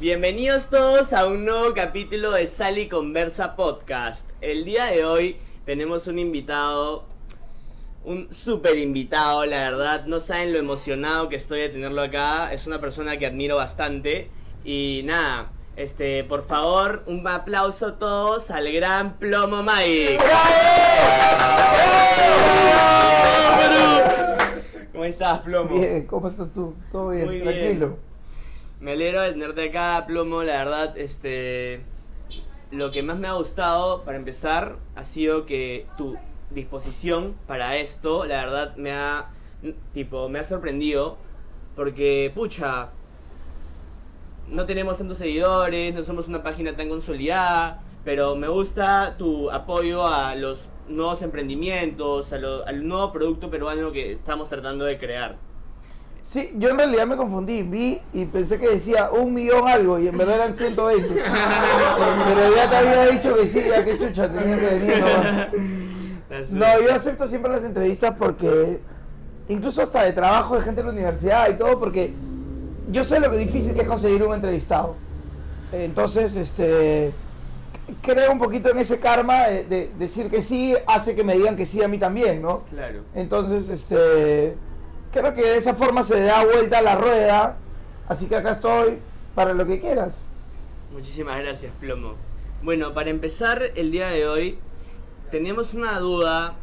Bienvenidos todos a un nuevo capítulo de Sally Conversa Podcast. El día de hoy tenemos un invitado, un super invitado, la verdad. No saben lo emocionado que estoy de tenerlo acá. Es una persona que admiro bastante. Y nada, este, por favor, un aplauso a todos al gran Plomo Mike. ¿Cómo estás, Plomo? Bien, ¿cómo estás tú? Todo bien, Muy bien. Me alegro de tenerte acá, Plomo, la verdad, este... Lo que más me ha gustado, para empezar, ha sido que tu disposición para esto, la verdad, me ha... Tipo, me ha sorprendido. Porque, pucha... No tenemos tantos seguidores, no somos una página tan consolidada, pero me gusta tu apoyo a los nuevos emprendimientos, a lo- al nuevo producto peruano que estamos tratando de crear. Sí, yo en realidad me confundí, vi y pensé que decía un millón algo y en verdad eran 120. Pero ya te había dicho que sí, ya que chucha tenía que venir. No, yo acepto siempre las entrevistas porque, incluso hasta de trabajo de gente de la universidad y todo, porque yo sé lo que difícil que es conseguir un entrevistado. Entonces, este, creo un poquito en ese karma de, de decir que sí, hace que me digan que sí a mí también, ¿no? Claro. Entonces, este, creo que de esa forma se da vuelta a la rueda. Así que acá estoy para lo que quieras. Muchísimas gracias, Plomo. Bueno, para empezar el día de hoy, tenemos una duda,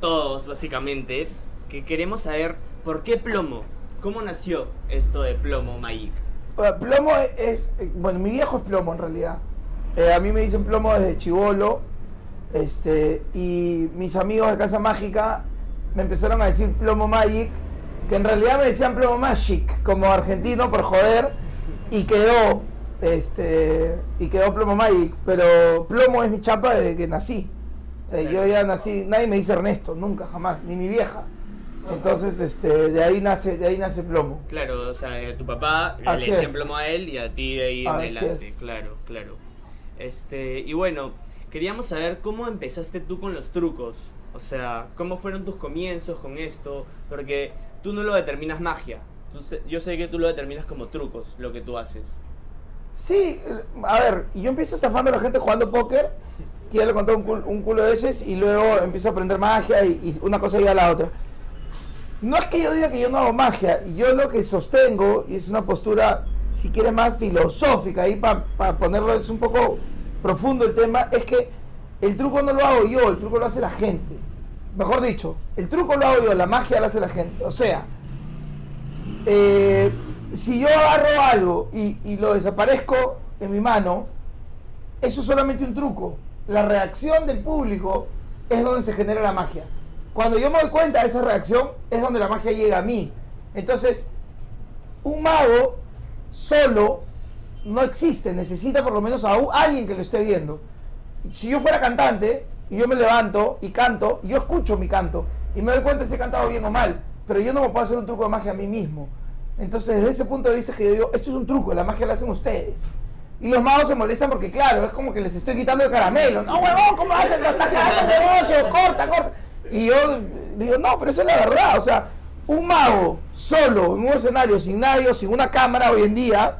todos básicamente, que queremos saber por qué Plomo. ¿Cómo nació esto de Plomo Magic? Bueno, Plomo es, bueno, mi viejo es plomo en realidad. Eh, a mí me dicen plomo desde chivolo. Este, y mis amigos de Casa Mágica me empezaron a decir plomo magic, que en realidad me decían plomo magic, como argentino por joder, y quedó, este, y quedó plomo magic, pero plomo es mi chapa desde que nací. Eh, yo ya nací, nadie me dice Ernesto, nunca, jamás, ni mi vieja. Entonces, este, de ahí nace, de ahí nace plomo. Claro, o sea, a tu papá le Así decían es. Plomo a él y a ti de ahí en adelante. es. Claro, claro. Este, y bueno, queríamos saber cómo empezaste tú con los trucos. O sea, cómo fueron tus comienzos con esto. Porque tú no lo determinas magia. Tú sé- yo sé que tú lo determinas como trucos, lo que tú haces. Sí, a ver, yo empiezo estafando a la gente jugando póker, que ya le conté un, cul- un culo de veces, y luego empiezo a aprender magia y, una cosa lleva a la otra. No es que yo diga que yo no hago magia, yo lo que sostengo, y es una postura, si quieres, más filosófica, ahí para ponerlo es un poco profundo el tema, es que el truco no lo hago yo, el truco lo hace la gente. Mejor dicho, el truco lo hago yo, la magia lo hace la gente. O sea, eh, si yo agarro algo y, lo desaparezco en mi mano, eso es solamente un truco. La reacción del público es donde se genera la magia. Cuando yo me doy cuenta de esa reacción, es donde la magia llega a mí. Entonces, un mago solo no existe, necesita por lo menos a alguien que lo esté viendo. Si yo fuera cantante y yo me levanto y canto, yo escucho mi canto y me doy cuenta si he cantado bien o mal, pero yo no me puedo hacer un truco de magia a mí mismo. Entonces, desde ese punto de vista que yo digo, esto es un truco, la magia la hacen ustedes. Y los magos se molestan porque, claro, es como que les estoy quitando el caramelo. No, huevón, ¿cómo estás cagando el negocio, corta, corta. Y yo digo, no, pero esa es la verdad. O sea, un mago solo en un escenario sin nadie sin una cámara hoy en día,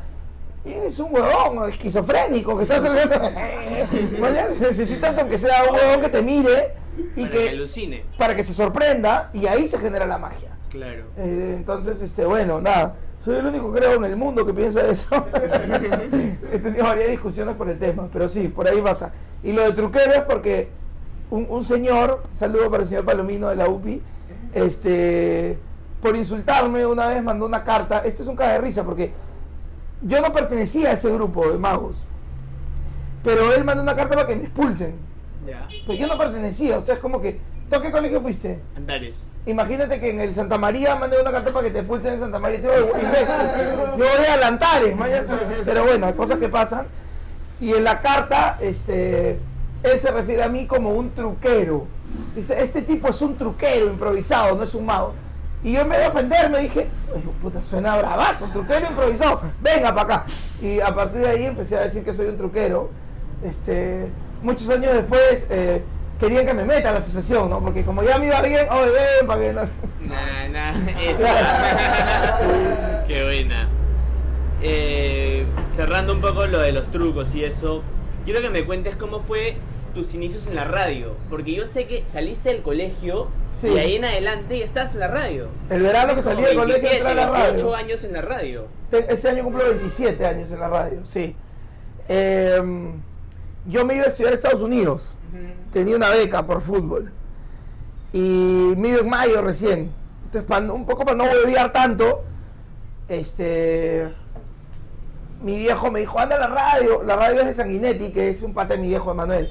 eres un huevón esquizofrénico que estás necesitas aunque sea un huevón que te mire y para que, que alucine. para que se sorprenda y ahí se genera la magia. Claro. Eh, entonces, este, bueno, nada. Soy el único creo en el mundo que piensa eso. He tenido varias discusiones por el tema, pero sí, por ahí pasa. Y lo de truquero es porque un, un señor, saludo para el señor Palomino de la UPI, este, por insultarme una vez mandó una carta. Esto es un caga de risa porque yo no pertenecía a ese grupo de magos, pero él mandó una carta para que me expulsen. Ya. Pero yo no pertenecía, o sea, es como que, ¿tú a qué colegio fuiste? Antares. Imagínate que en el Santa María mandé una carta para que te expulsen en Santa María. y te digo, imbécil, yo voy a Lantares, mañana. pero bueno, hay cosas que pasan. Y en la carta, este, él se refiere a mí como un truquero. Dice, este tipo es un truquero improvisado, no es un mago. Y yo en vez de ofenderme dije, "Ay, puta, suena bravazo, truquero improvisado, venga para acá. Y a partir de ahí empecé a decir que soy un truquero. Este, muchos años después eh, querían que me meta a la asociación, ¿no? Porque como ya me iba bien, oh, ven, para que no... Nah, nah, eso. Qué buena. Eh, cerrando un poco lo de los trucos y eso, quiero que me cuentes cómo fue tus inicios en la radio. Porque yo sé que saliste del colegio Sí. y ahí en adelante ya estás en la radio. El verano que salí del colegio 27, entré a la 28 radio. años en la radio. Ese año cumplo 27 años en la radio, sí. Eh, yo me iba a estudiar a Estados Unidos. Tenía una beca por fútbol. Y me iba en mayo recién. Entonces, un poco para no volver tanto, este, mi viejo me dijo, anda a la radio. La radio es de Sanguinetti, que es un pata de mi viejo Emanuel.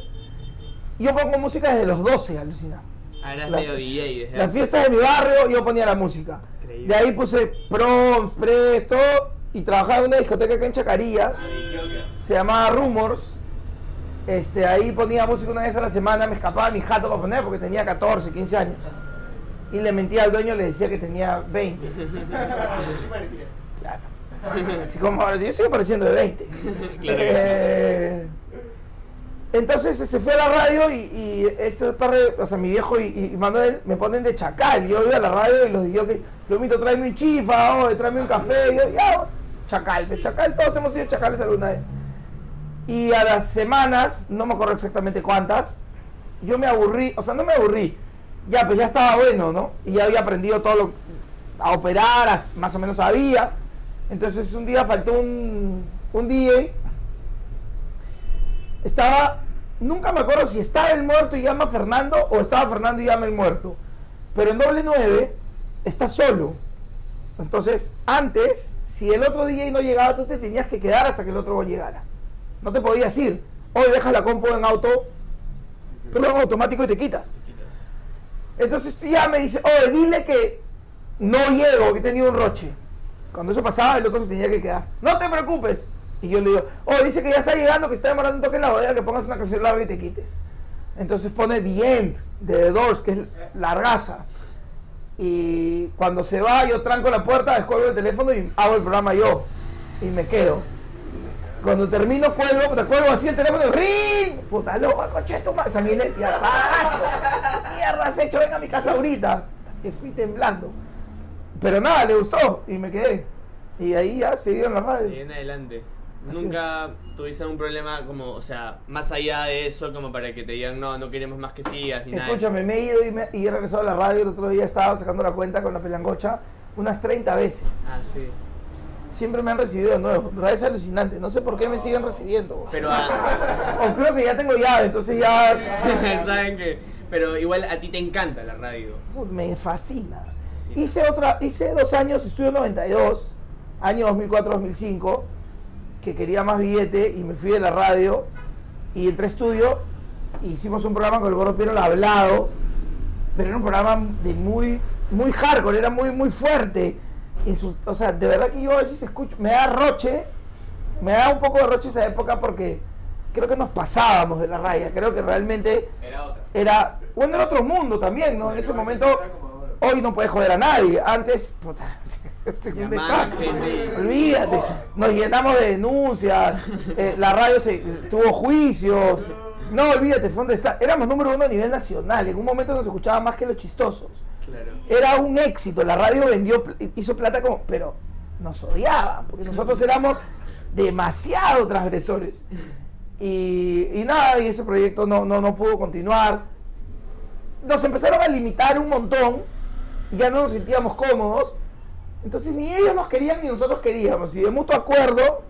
Yo pongo música desde los 12, alucina. Ah, eras La- DJ desde Las fiestas de mi barrio yo ponía la música. Increíble. De ahí puse proms, pres, todo. Y trabajaba en una discoteca acá en Chacarilla. Se llamaba Rumors. Este, ahí ponía música una vez a la semana. Me escapaba mi jato para poner porque tenía 14, 15 años. Y le mentía al dueño, le decía que tenía 20. Claro. Así como ahora, yo sigo pareciendo de 20. Claro. Eh, entonces se fue a la radio y, y este par o sea, mi viejo y, y Manuel me ponen de chacal. Yo iba a la radio y los digo que, Plumito, tráeme un chifa, o tráeme un café. Y yo, ya, chacal, chacal, todos hemos sido chacales alguna vez. Y a las semanas, no me acuerdo exactamente cuántas, yo me aburrí, o sea, no me aburrí. Ya, pues ya estaba bueno, ¿no? Y ya había aprendido todo lo, a operar, más o menos sabía. Entonces un día faltó un, un DJ. Estaba, nunca me acuerdo si estaba el muerto y llama Fernando o estaba Fernando y llama el muerto. Pero en doble 9 está solo. Entonces, antes, si el otro DJ no llegaba, tú te tenías que quedar hasta que el otro llegara. No te podías ir. Hoy dejas la compu en auto, pero en automático y te quitas. Entonces tú ya me dice, oye, dile que no llego, que he tenido un roche. Cuando eso pasaba, el otro se tenía que quedar. No te preocupes. Y yo le digo, oh, dice que ya está llegando, que está demorando un toque en la bodega, que pongas una canción larga y te quites. Entonces pone The End de The Doors, que es largaza. Y cuando se va, yo tranco la puerta, descuelgo el teléfono y hago el programa yo. Y me quedo. Cuando termino, cuelgo, te cuelgo así el teléfono y ¡ring! Puta loca, coche tu madre, sanguinetti, asazo. Mierda, has hecho, ven a mi casa ahorita. Que fui temblando. Pero nada, le gustó y me quedé. Y ahí ya seguí en la Y radio. en adelante. Nunca tuviste algún problema como, o sea, más allá de eso, como para que te digan, no, no queremos más que sigas, ni nada. Escúchame, me he ido y, me- y he regresado a la radio. El otro día estaba sacando la cuenta con la pelangocha unas 30 veces. Ah, sí. Siempre me han recibido de nuevo. pero Es alucinante. No sé por qué me siguen recibiendo. Pero a- O creo que ya tengo llave, entonces ya. saben que, pero igual a ti te encanta la radio. Me fascina. Sí. Hice otra, hice dos años, estudio 92, año 2004-2005, que quería más billete y me fui de la radio y entré a estudio e hicimos un programa con el Gordo Piero hablado, pero era un programa de muy, muy hardcore, era muy, muy fuerte. O sea, de verdad que yo a veces escucho, me da roche, me da un poco de roche esa época porque creo que nos pasábamos de la raya, creo que realmente Era otra. era, bueno, era otro mundo también, ¿no? En ese momento, hoy no puedes joder a nadie. Antes, puta, un desastre. Olvídate, nos llenamos de denuncias, eh, la radio se, tuvo juicios. No, olvídate, fue un desastre. Éramos número uno a nivel nacional. En un momento nos escuchaba más que los chistosos. Claro. Era un éxito. La radio vendió, hizo plata como, pero nos odiaban, porque nosotros éramos demasiado transgresores. Y, y nada, y ese proyecto no, no, no pudo continuar. Nos empezaron a limitar un montón, ya no nos sentíamos cómodos. Entonces ni ellos nos querían ni nosotros queríamos. Y de mutuo acuerdo,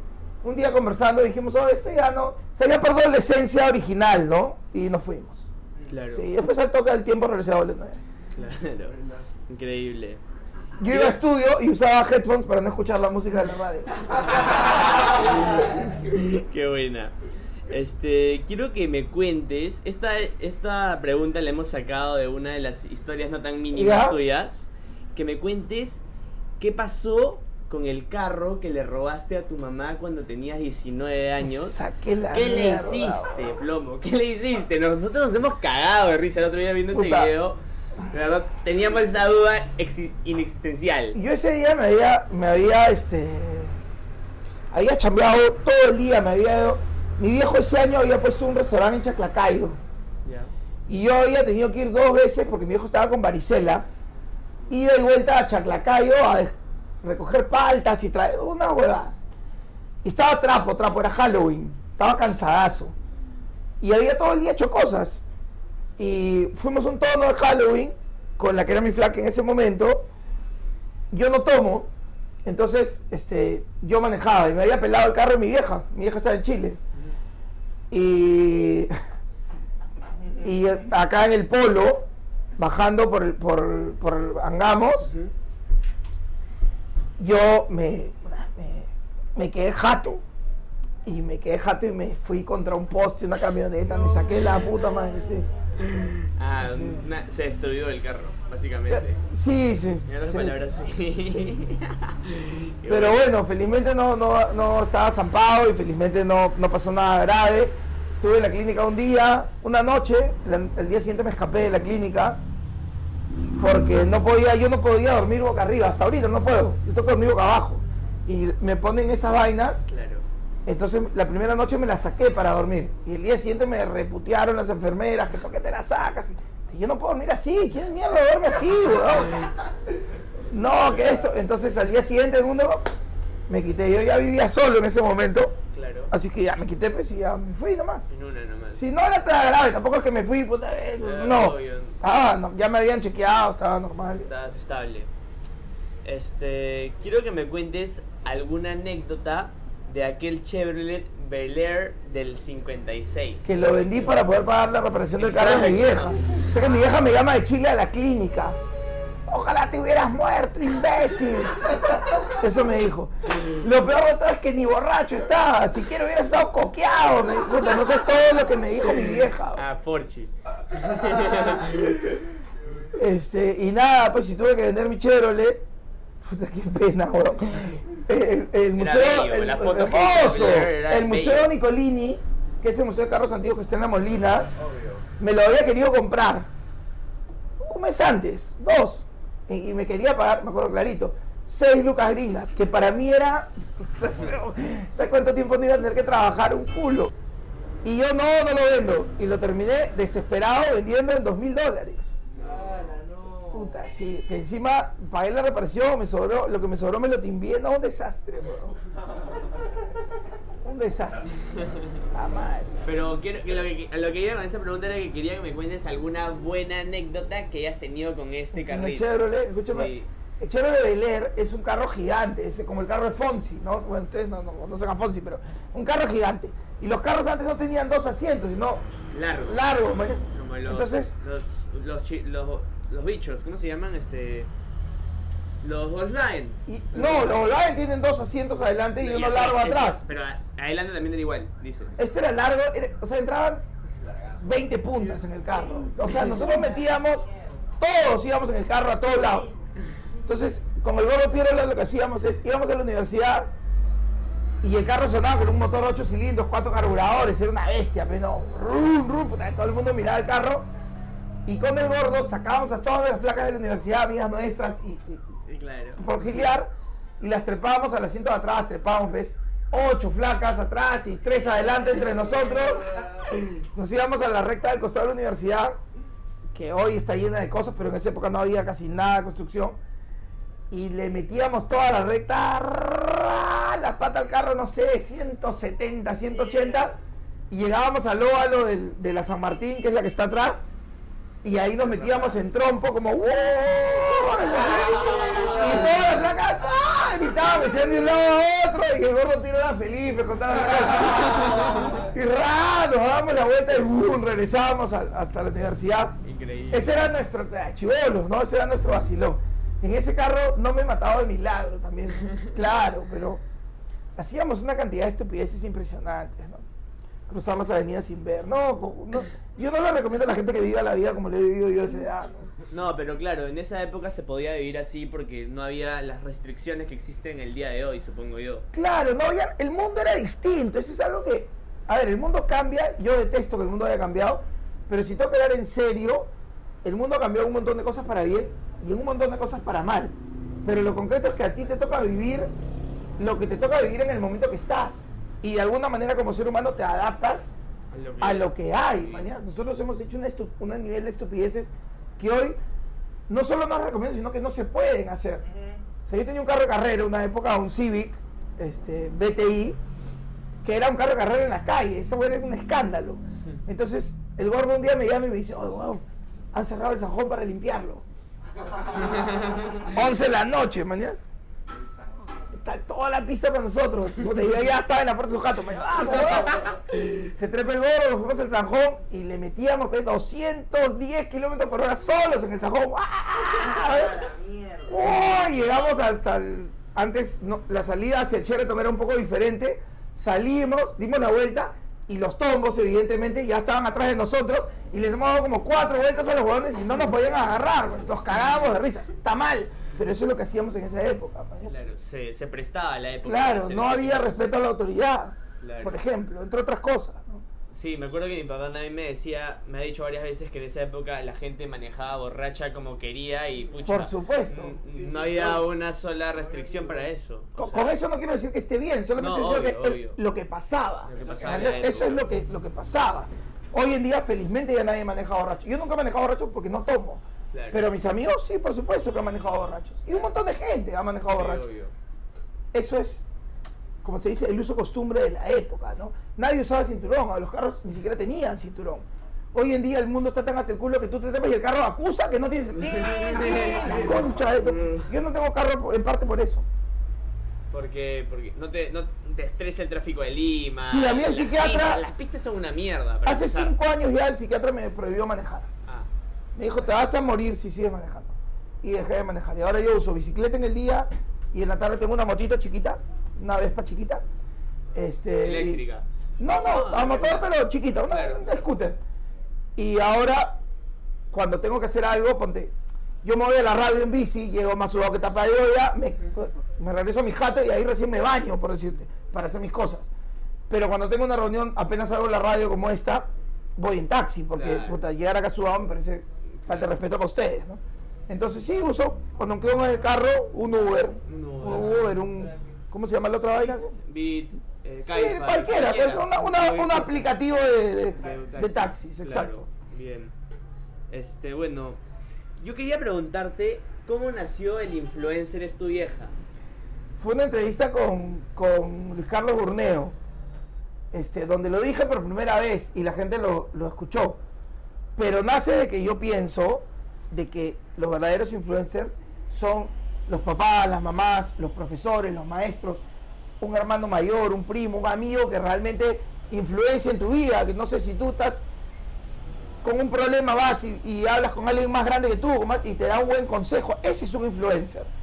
un día conversando dijimos, oh, esto ya no, se había perdido la esencia original, ¿no? Y nos fuimos. Claro. Sí, después al toque del tiempo regresé a Doble. Claro. Increíble. Yo iba a estudio y usaba headphones para no escuchar la música de la radio. Qué buena. Este, quiero que me cuentes, esta, esta pregunta la hemos sacado de una de las historias no tan mínimas ¿Ya? tuyas, que me cuentes qué pasó con el carro que le robaste a tu mamá cuando tenías 19 años. Saqué la ¿Qué le hiciste, plomo? ¿Qué le hiciste? Nosotros nos hemos cagado de risa el otro día viendo ese video. Verdad, teníamos esa duda exi- inexistencial. Yo ese día me había, me había, este, había chambeado todo el día, me había, mi viejo ese año había puesto un restaurante en Chaclacayo Ya. y yo había tenido que ir dos veces porque mi viejo estaba con varicela, ida y vuelta a Chaclacayo a recoger paltas y traer unas huevas. Estaba trapo, trapo, era Halloween. Estaba cansadazo. Y había todo el día hecho cosas. Y fuimos un tono de Halloween con la que era mi flaca en ese momento. Yo no tomo. Entonces, este, yo manejaba y me había pelado el carro de mi vieja. Mi vieja estaba en Chile. Y, y acá en el polo, bajando por, el- por, por Angamos, yo me, me, me quedé jato. Y me quedé jato y me fui contra un poste, una camioneta, me saqué la puta madre, sí. Ah, se destruyó el carro, básicamente. Sí, sí. Otras sí. palabras, sí. Pero bueno, felizmente no, no, no estaba zampado y felizmente no, no pasó nada grave. Estuve en la clínica un día, una noche, la- el día siguiente me escapé de la clínica porque no podía, yo no podía dormir boca arriba, hasta ahorita no puedo, yo tengo que dormir boca abajo. Y me ponen esas vainas, Claro. entonces la primera noche me la saqué para dormir. Y el día siguiente me reputearon las enfermeras, que por qué te la sacas. Y yo no puedo dormir así, ¿quién mierda duerme así, weón? No, que esto. Entonces al día siguiente, el mundo, me quité. Yo ya vivía solo en ese momento. Claro. Así que ya me quité, pues y ya me fui nomás. En una nomás. Si no era tan grave, tampoco es que me fui, puta, eh, Eh, no. Ah, no, ya me habían chequeado, estaba normal. Estás estable. Este, quiero que me cuentes alguna anécdota de aquel Chevrolet Bel Air del 56. Que lo vendí para poder pagar la reparación del carro de mi vieja. O sea que mi vieja me llama de Chile a la clínica. Ojalá te hubieras muerto, imbécil. Eso me dijo. Lo peor de todo es que ni borracho estaba. Si quiero hubieras estado coqueado. Me dijo, "Puta, no sabes todo lo que me dijo mi vieja. Ah, Forchi. Este, y nada, pues si tuve que vender mi Chevrolet, puta qué pena, bro. El, el museo, bello, el, la foto que hermoso, hizo, era el museo. Nicolini, que es el museo de carros antiguos que está en la Molina, me lo había querido comprar un mes antes, dos, y, me quería pagar, me acuerdo clarito, seis lucas gringas, que para mí era, ¿sabes cuánto tiempo no iba a tener que trabajar un culo? Y yo no, no lo vendo, y lo terminé desesperado vendiendo en dos mil dólares. Puta, sí, que encima pagué la reparación, me sobró, lo que me sobró me lo timbié, no, un desastre, bro. Un desastre. La madre. Pero quiero, que lo, que, lo que iba con esta pregunta era que quería que me cuentes alguna buena anécdota que hayas tenido con este El carrito. Chevrolet, escúchame, Sí. el Chevrolet Bel Air es un carro gigante, es como el carro de Fonsi, ¿no? Bueno, ustedes no, no, no a Fonsi, pero un carro gigante. Y los carros antes no tenían dos asientos, sino Largo. largos, ¿me entiendes? Como los, Entonces, los, los, los, los bichos, ¿cómo se llaman? Este, los Volkswagen. y- no, los Volkswagen tienen dos asientos adelante y No, uno largo atrás. Pero adelante también era igual, dices. Esto era largo, era- o sea, entraban 20 puntas en el carro. O sea, nosotros metíamos, todos íbamos en el carro a todos lados. Entonces, con el gordo Piero lo que hacíamos es, íbamos a la universidad y el carro sonaba con un motor 8 cilindros, 4 carburadores, era una bestia, pero rum, rum, puta, todo el mundo miraba el carro. Y con el gordo sacábamos a todas las flacas de la universidad, amigas nuestras, y, claro. por gilear y las trepábamos al asiento de atrás, trepábamos, ¿ves? Ocho flacas atrás y tres adelante entre nosotros. Nos íbamos a la recta del costado de la universidad, que hoy está llena de cosas, pero en esa época no había casi nada de construcción. Y le metíamos toda la recta, la pata al carro, no sé, 170, 180. Y llegábamos al óvalo del- de la San Martín, que es la que está atrás. Y ahí nos metíamos en trompo como ¡wow! Y todas las flacas ¡ah! gritaban, me de un lado a otro y el gordo tiro era feliz, me contaba las cosas. Y ra, nos dábamos la vuelta y ¡bum! regresábamos a- hasta la universidad. Increíble. Ese era nuestro, ah, chibolos, ¿no? Ese era nuestro vacilón. En ese carro no me mataba de milagro también, claro, pero hacíamos una cantidad de estupideces impresionantes, ¿no? Cruzar las avenidas sin ver, no, yo no le recomiendo a la gente que viva la vida como le he vivido yo a esa edad, ¿no? No, pero claro, en esa época se podía vivir así porque no había las restricciones que existen el día de hoy, supongo yo. Claro, no, ya el mundo era distinto. Eso es algo que. A ver, el mundo cambia. Yo detesto que el mundo haya cambiado. Pero si tengo que hablar en serio, el mundo ha cambiado un montón de cosas para bien y un montón de cosas para mal. Pero lo concreto es que a ti te toca vivir lo que te toca vivir en el momento que estás. Y de alguna manera, como ser humano, te adaptas a lo que hay. mañana. Nosotros hemos hecho una un nivel de estupideces que hoy no solo no recomiendo, sino que no se pueden hacer. O sea, yo tenía un carro de carrera, una época, un Civic, este, BTI, que era un carro de carrera en la calle. Eso era un escándalo. Entonces, el gordo un día me llama y me dice, oye, weón, han cerrado el Sanjón para limpiarlo. 11 de la noche, mañana. Toda la pista para nosotros. Yo ya estaba en la puerta de su jato. Me dijo, "Vamos, weón". Se trepa el gordo, nos fuimos al Sanjón y le metíamos pues, 210 kilómetros por hora solos en el Sanjón. ¡Oh! llegamos al, al- antes la salida hacia el Sheraton era un poco diferente. Salimos, dimos la vuelta y los tombos evidentemente ya estaban atrás de nosotros y les hemos dado como cuatro vueltas a los huevones y no nos podían agarrar. Nos cagábamos de risa. Está mal, pero eso es lo que hacíamos en esa época. man. Claro, se, se prestaba a la época. Claro, no había respeto a la autoridad, Claro. por ejemplo, entre otras cosas. ¿no? Sí, me acuerdo que mi papá también me decía, me ha dicho varias veces que en esa época la gente manejaba borracha como quería y pucha, Por supuesto. No había una sola restricción para eso. Con, eso no quiero decir que esté bien, solamente No, obvio, que el- lo que pasaba. Lo que pasaba Eso es lo que, lo que pasaba. Hoy en día, felizmente, ya nadie maneja borracho. Yo nunca he manejado borracho porque no tomo. Claro. Pero mis amigos, sí, por supuesto que han manejado borrachos. Y un montón de gente ha manejado sí, borracho. obvio. Eso es, como se dice, el uso costumbre de la época, ¿no? Nadie usaba cinturón, los carros ni siquiera tenían cinturón. Hoy en día el mundo está tan hasta el culo que tú te trepas y el carro acusa que no tienes... Concha de tu- Yo no tengo carro en parte por eso. Porque, porque no, te, no te estresa el tráfico de Lima. Sí, a mí el las psiquiatra- pistas- las pistas son una mierda. para Hace empezar. cinco años ya el psiquiatra me prohibió manejar. Ah, Me dijo, te vas a morir si sigues manejando. Y dejé de manejar. Y ahora yo uso bicicleta en el día y en la tarde tengo una motito chiquita, una Vespa chiquita. Este, y- eléctrica. No, no, Ah, a motor pero chiquita, una, Claro. una scooter. Y ahora, cuando tengo que hacer algo, ponte, yo me voy a la radio en bici, llego más sudado que tapa de olla, me, me regreso a mi jato y ahí recién me baño, por decirte, para hacer mis cosas. Pero cuando tengo una reunión, apenas salgo de la radio como esta, voy en taxi, porque Claro. puta, llegar acá sudado me parece falta de respeto para ustedes, ¿no? Entonces sí, uso, cuando me quedo en el carro, un Uber, Un un Uber. Un, ¿cómo se llama la otra vaina? Beat, eh, Sí, cualquiera, cualquiera, una- una- un aplicativo de, de- De de taxis, claro. exacto. Bien. Este, bueno, yo quería preguntarte cómo nació el influencer es tu vieja. Fue una entrevista con, con Luis Carlos Burneo, este, donde lo dije por primera vez y la gente lo, lo escuchó. Pero nace de que yo pienso de que los verdaderos influencers son los papás, las mamás, los profesores, los maestros, un hermano mayor, un primo, un amigo que realmente influencia en tu vida, que no sé si tú estás con un problema vas y, y hablas con alguien más grande que tú y te da un buen consejo, ese es un influencer.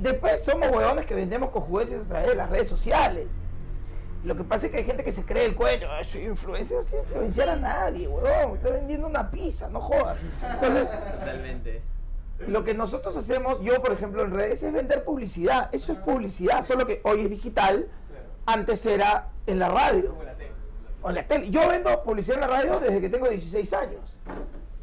Después somos huevones que vendemos cojudeces a través de las redes sociales. Lo que pasa es que hay gente que se cree el cuento, "Ah, soy influencer, no sé influenciar a nadie, huevón, estoy vendiendo una pizza, no jodas. Entonces, Totalmente. lo que nosotros hacemos, yo por ejemplo en redes, es vender publicidad. Eso es publicidad, solo que hoy es digital, antes era en la radio o en la tele. Yo vendo publicidad en la radio desde que tengo 16 años.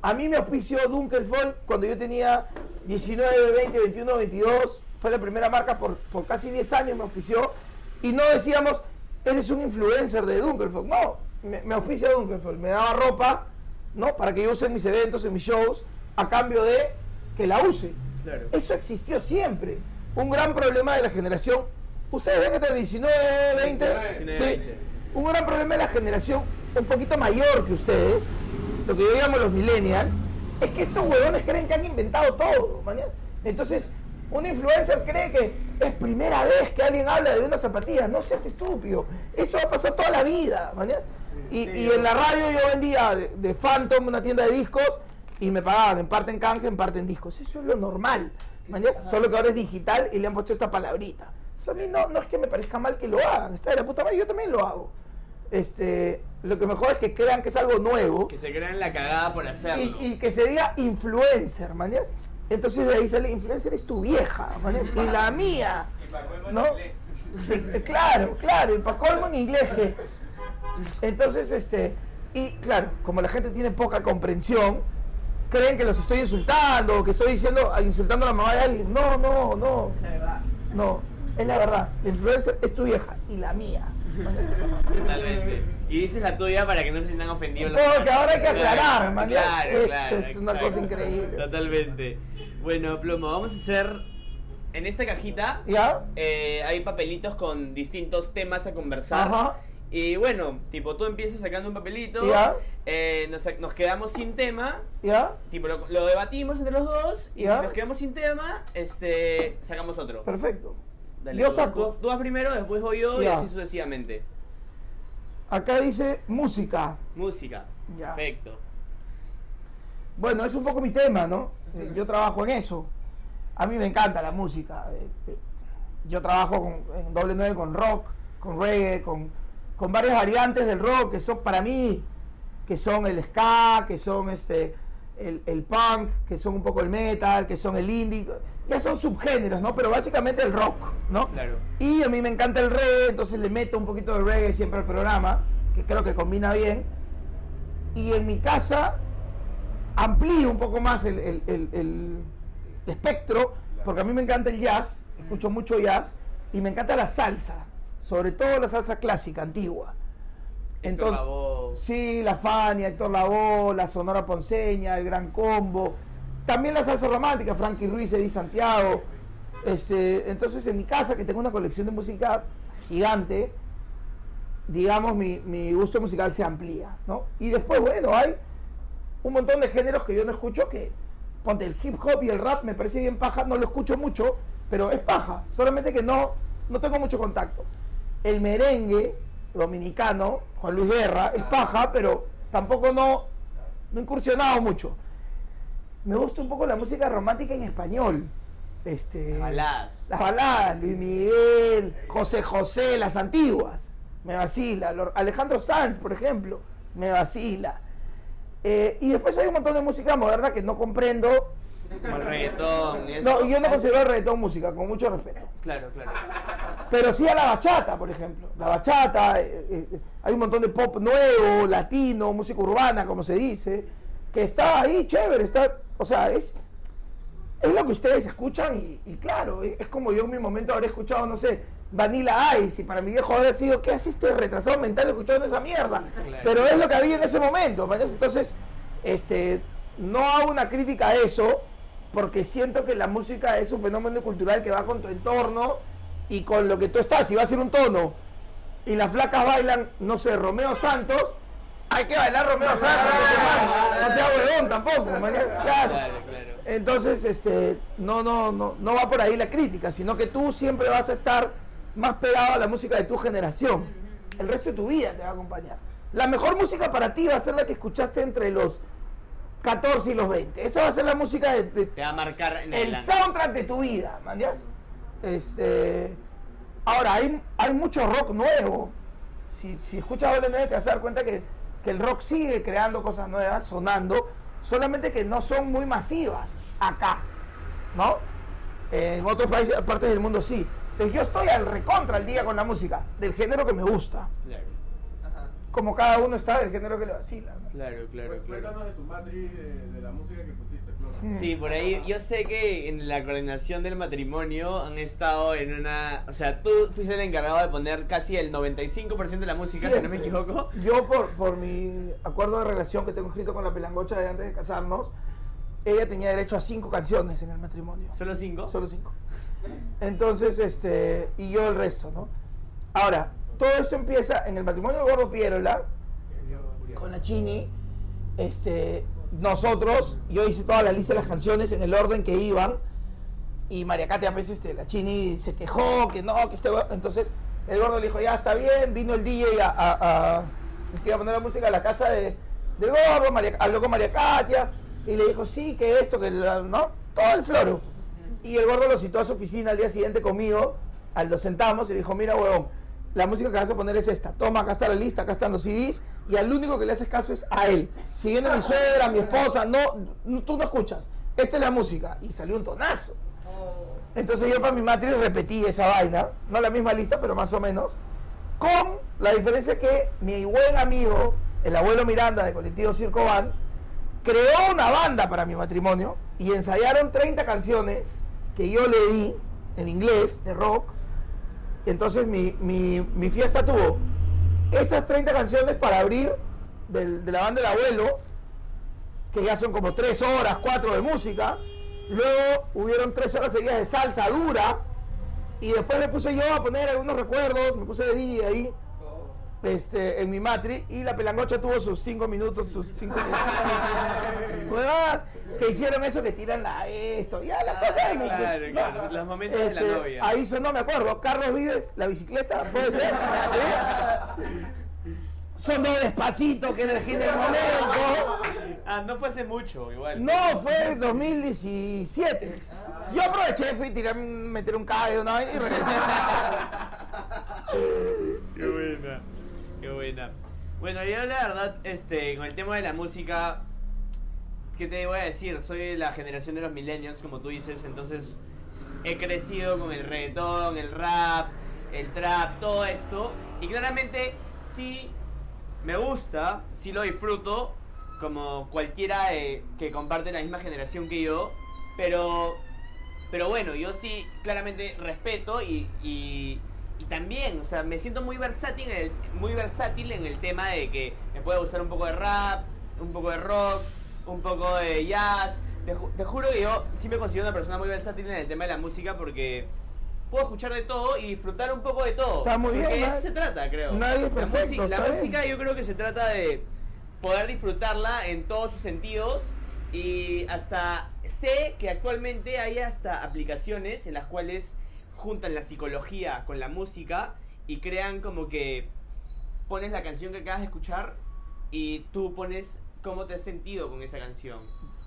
A mí me auspició Dunkelfold cuando yo tenía 19, 20, 21, 22. Fue la primera marca por, por casi 10 años me auspició. Y no decíamos, eres un influencer de Dunkelfold. No, me, me auspicia Dunkelfold. Me daba ropa, ¿no? Para que yo use en mis eventos, en mis shows, a cambio de que la use. Claro. Eso existió siempre. Un gran problema de la generación. Ustedes ven que tienen 19, 20. 19, sí. 20. Un gran problema de la generación un poquito mayor que ustedes, lo que yo llamo los millennials, es que estos huevones creen que han inventado todo. mañas. Entonces, un influencer cree que es primera vez que alguien habla de unas zapatillas. No seas estúpido. Eso ha pasado toda la vida. mañas. Y, y en la radio yo vendía de, de Phantom, una tienda de discos, y me pagaban en parte en canje, en parte en discos. Eso es lo normal. mañas. Solo que ahora es digital y le han puesto esta palabrita. Eso a mí no, no es que me parezca mal que lo hagan. Está de la puta madre, yo también lo hago. Este, lo que mejor es que crean que es algo nuevo Que se crean la cagada por hacerlo. y, y que se diga influencer, mañas. Entonces de ahí sale influencer es tu vieja, mañas, y la mía. ¿No? Eh, Claro, claro, y para colmo en inglés que. Entonces, este, y claro, como la gente tiene poca comprensión, creen que los estoy insultando, o que estoy diciendo, insultando a la mamá de alguien. No, no, no. No, es la verdad. La influencer es tu vieja y la mía. Totalmente. Y dices la tuya para que no se sientan ofendidos. Porque ahora hay que aclarar, man, claro, esto claro, es una cosa increíble. Totalmente. Bueno, Plomo, vamos a hacer. En esta cajita ¿Ya? eh, hay papelitos con distintos temas a conversar. Ajá. Y bueno, tipo, tú empiezas sacando un papelito, Ya. eh, nos, nos quedamos sin tema, ¿Ya? tipo, lo, lo debatimos entre los dos, y Ya. si nos quedamos sin tema, este, sacamos otro. Perfecto. Dale, Yo tú- saco. Tú, tú vas primero, después voy yo, y así sucesivamente. Acá dice música. Música. Ya. Perfecto. Bueno, es un poco mi tema, ¿no? Eh, Yo trabajo en eso. A mí me encanta la música. eh, eh, Yo trabajo con- en doble nueve con rock, con reggae, con, con varias variantes del rock que son para mí, que son el ska, que son este el, el punk, que son un poco el metal, que son el indie. Ya son subgéneros, ¿no? Pero básicamente el rock, ¿no? Claro. Y a mí me encanta el reggae, entonces le meto un poquito de reggae siempre al programa, que creo que combina bien. Y en mi casa amplío un poco más el, el- el- espectro, porque a mí me encanta el jazz, escucho mucho jazz, y me encanta la salsa, sobre todo la salsa clásica, antigua. Lavoe. sí, la Fania, Héctor Lavoe, la Sonora Ponceña, el Gran Combo, también la salsa romántica, Frankie Ruiz, Eddie Santiago. Este, entonces en mi casa, que tengo una colección de música gigante, digamos, mi, mi gusto musical se amplía, ¿no? Y después, bueno, hay un montón de géneros que yo no escucho que, ponte, el hip hop y el rap me parece bien paja, no lo escucho mucho, pero es paja, solamente que no, no tengo mucho contacto. El merengue dominicano, Juan Luis Guerra, es paja, pero tampoco no, no he incursionado mucho. Me gusta un poco la música romántica en español. Este, Baladas. las baladas, Luis Miguel, José José, las antiguas, me vacila. Alejandro Sanz, por ejemplo, me vacila. Eh, y después hay un montón de música moderna que no comprendo. Como el reggaetón. eso. No, yo no considero el reggaetón música, con mucho respeto. Claro, claro. Pero sí a la bachata, por ejemplo. La bachata, eh, eh, hay un montón de pop nuevo, latino, música urbana, como se dice, que está ahí, chévere, está, o sea, es, es lo que ustedes escuchan y, y claro, es como yo en mi momento habré escuchado, no sé, Vanilla Ice y para mi viejo habrá sido, ¿qué hace este retrasado mental escuchando esa mierda? Claro. Pero es lo que había en ese momento. Entonces, este, no hago una crítica a eso, porque siento que la música es un fenómeno cultural que va con tu entorno y con lo que tú estás. Si va a ser un tono y las flacas bailan, no sé, Romeo Santos, hay que bailar Romeo Santos, no sea huevón tampoco, claro. Claro, claro. Entonces, este, no, no, no, no va por ahí la crítica, sino que tú siempre vas a estar más pegado a la música de tu generación. El resto de tu vida te va a acompañar. La mejor música para ti va a ser la que escuchaste entre los 14 y los 20. Esa va a ser la música de, de- Te va a marcar en el adelante. soundtrack de tu vida, ¿man? Este, ahora, hay, hay mucho rock nuevo. Si, si escuchas Nueve te vas a dar cuenta que, que el rock sigue creando cosas nuevas, sonando, solamente que no son muy masivas acá, ¿no? En otros países, partes del mundo sí. Entonces yo estoy al recontra al día con la música, del género que me gusta. Como cada uno está del género que le vacila. ¿no? claro, claro. claro. Cuéntanos de tu matriz de, de la música que pusiste, Flora. Mm. Sí, por ahí yo sé que en la coordinación del matrimonio han estado en una... O sea, tú fuiste el encargado de poner casi el 95% de la música, si no me Siempre. equivoco. Yo por, por mi acuerdo de relación que tengo escrito con la pelangocha de antes de casarnos, ella tenía derecho a cinco canciones en el matrimonio. ¿Solo cinco? Solo cinco. Entonces, este, y yo el resto, ¿no? Ahora, todo esto empieza en el matrimonio de Gordo Pierola, con la Chini, este, nosotros, yo hice toda la lista de las canciones en el orden que iban, y María Katia, pues, este, la Chini se quejó, que no, que este, entonces, el gordo le dijo, ya está bien, vino el DJ a, a, a- que iba a poner la música a la casa de, del gordo, María, habló con María Katia, y le dijo, sí, que esto, que no, todo el floro. Y el gordo lo citó a su oficina al día siguiente conmigo, al lo sentamos y le dijo, mira, huevón, la música que vas a poner es esta, toma, acá está la lista, acá están los CDs, y al único que le haces caso es a él. Si viene mi suegra, mi esposa, no, tú no escuchas, esta es la música. Y salió un tonazo. Entonces yo para mi matriz repetí esa vaina, no la misma lista, pero más o menos, con la diferencia que mi buen amigo, el abuelo Miranda de Colectivo Circo Van, creó una banda para mi matrimonio y ensayaron 30 canciones que yo le di en inglés, de rock. Entonces mi, mi- fiesta tuvo esas 30 canciones para abrir de la banda del abuelo, que ya son como 3 horas, 4 de música. Luego hubieron 3 horas seguidas de salsa dura. Y después me puse yo a poner algunos recuerdos, me puse de DJ ahí. este, en mi matri y la pelangocha tuvo sus cinco minutos, sus cinco minutos. Huevadas que hicieron eso que tiran la esto, ya la cosa. Ah, claro, claro, los momentos de la Este, novia. Ahí sonó, me acuerdo, Carlos Vives, la bicicleta, puede ser. ¿Sí? Sonó despacito, que energía del momento. Ah, no fue hace mucho, igual. No, fue en 2017. Yo aproveché, fui a tirar, meter un cabello una vez y regresé. Qué buena, qué buena. Bueno, yo la verdad, este, con el tema de la música, ¿qué te voy a decir? Soy de la generación de los millennials, como tú dices, entonces he crecido con el reggaetón, el rap, el trap, todo esto. Y claramente sí me gusta, sí lo disfruto, como cualquiera de- que comparte la misma generación que yo, pero pero bueno, yo sí claramente respeto y, y, y también, o sea, me siento muy versátil, en el, muy versátil en el tema de que me puede gustar un poco de rap, un poco de rock, un poco de jazz. Te, ju- te juro que yo sí me considero una persona muy versátil en el tema de la música porque puedo escuchar de todo y disfrutar un poco de todo. Está muy bien, de eso se trata, creo. nadie es La perfecto, La, música yo creo que se trata de poder disfrutarla en todos sus sentidos y hasta sé que actualmente hay hasta aplicaciones en las cuales juntan la psicología con la música y crean como que pones la canción que acabas de escuchar y tú pones cómo te has sentido con esa canción.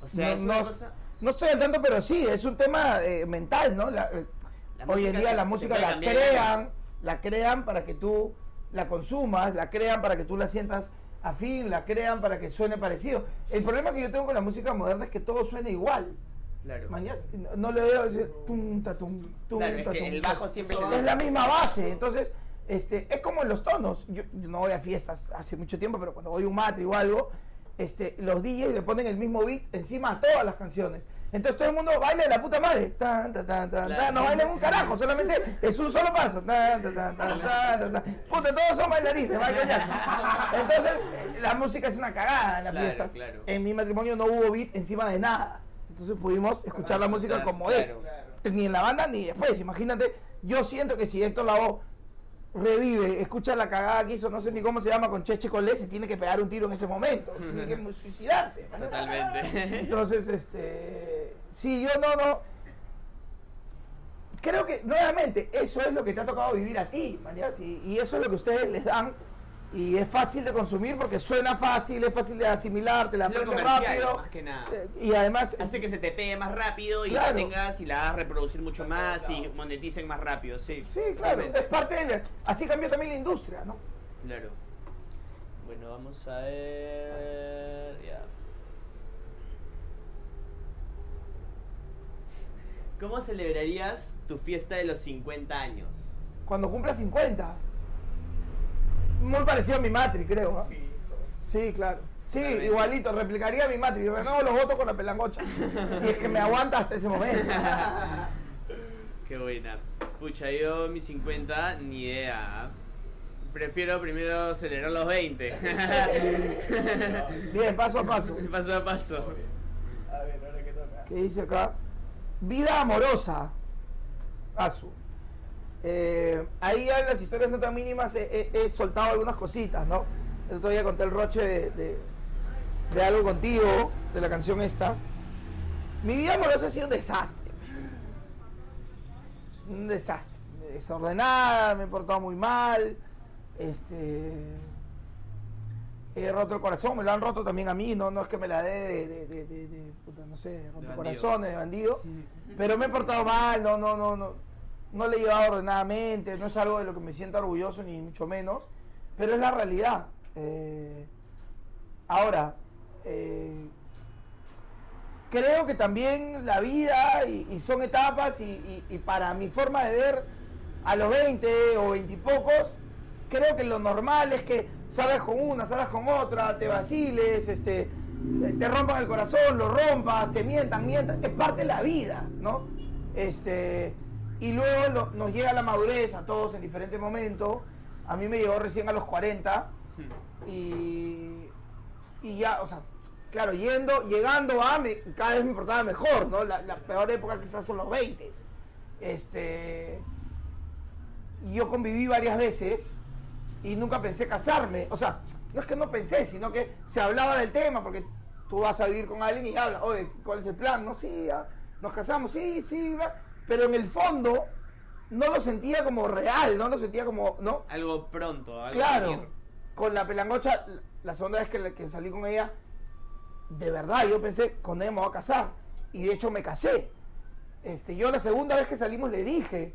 O sea, No, es una no- cosa... No estoy al tanto, pero sí, es un tema eh, mental, ¿no? La- eh, La hoy en día la música la crean, la crean para que tú la consumas, la crean para que tú la sientas afín, la crean para que suene parecido. El problema que yo tengo con la música moderna es que todo suena igual. Claro. Mañas, no, no le veo decir tum, ta, tum, Claro, es ta, que el bajo siempre es es mismo. la misma base, entonces este es como en los tonos. Yo, yo no voy a fiestas hace mucho tiempo, pero cuando voy a un matri o algo, este, los DJs le ponen el mismo beat encima a todas las canciones. Entonces todo el mundo baila de la puta madre. Tan, tan, tan, tan, Claro. No bailan un carajo, solamente es un solo paso. Tan, tan, tan, tan, tan, tan. Puta, todos son bailarines, Michael Jackson. Entonces eh, la música es una cagada en la Claro, fiesta. claro. En mi matrimonio no hubo beat encima de nada. Entonces pudimos escuchar la música como es. Ni en la banda ni después. Imagínate, yo siento que si Héctor Lavoe revive, escucha la cagada que hizo, no sé ni cómo se llama, con Cheche Colé, se tiene que pegar un tiro en ese momento. Tiene que suicidarse. Totalmente. Entonces, este. Sí, yo no, no. Creo que, nuevamente, eso es lo que te ha tocado vivir a ti, y eso es lo que ustedes les dan. Y es fácil de consumir porque suena fácil, es fácil de asimilar, te la aprendes rápido. más que nada. Eh, Y además. Hace que se te pegue más rápido y Claro. la tengas y la hagas reproducir mucho más y moneticen más rápido, sí. Sí, claro, es parte de la- Así cambió también la industria, ¿no? Claro. Bueno, vamos a ver. Ya. ¿Cómo celebrarías tu fiesta de los 50 años? Cuando cumpla 50. Muy parecido a mi matri, creo. ¿no? Sí, claro. Sí, igualito, replicaría mi matri. Renuevo los votos con la pelangocha. si es que me aguanta hasta ese momento. Qué buena. Pucha, yo mis 50, ni idea. Prefiero primero celebrar los 20. Bien, paso a paso. paso a paso. A ver, ahora que toca. ¿Qué dice acá? Vida amorosa. Azu. Eh, ahí en las historias no tan mínimas he, he- he soltado algunas cositas, ¿no? El otro día conté el roche de, de- de algo contigo, de la canción esta. Mi vida amorosa ha sido un desastre. Un desastre. Desordenada, me he portado muy mal. Este. He roto el corazón, me lo han roto también a mí, no, no es que me la dé de, de, de, de- de, puta, no sé, rompe corazones, de bandido, pero me he portado mal, no, no, no, no, no le he ordenadamente, no es algo de lo que me sienta orgulloso ni mucho menos, pero es la realidad. Eh, ahora, eh, creo que también la vida y, son etapas y, para mi forma de ver a los 20 o 20 y pocos, creo que lo normal es que salgas con una, salgas con otra, te vaciles, este, te rompan el corazón, lo rompas, te mientan, mientan, es parte de la vida, ¿no? Este, y luego lo- nos llega la madurez a todos en diferentes momentos. A mí me llegó recién a los 40 y, y ya, o sea, claro, yendo, llegando a, me- cada vez me portaba mejor, ¿no? La, la peor época quizás son los 20. Este, yo conviví varias veces y nunca pensé casarme. O sea, no es que no pensé, sino que se hablaba del tema, porque tú vas a vivir con alguien y hablas, oye, ¿cuál es el plan? No, sí, ya, nos casamos, sí, sí, bla. Pero en el fondo no lo sentía como real, no lo sentía como, ¿no? Algo pronto, algo Claro, venir. con la pelangocha, la segunda vez que, que salí con ella, de verdad, yo pensé, con ella me voy a casar. Y de hecho me casé. Este, yo la segunda vez que salimos le dije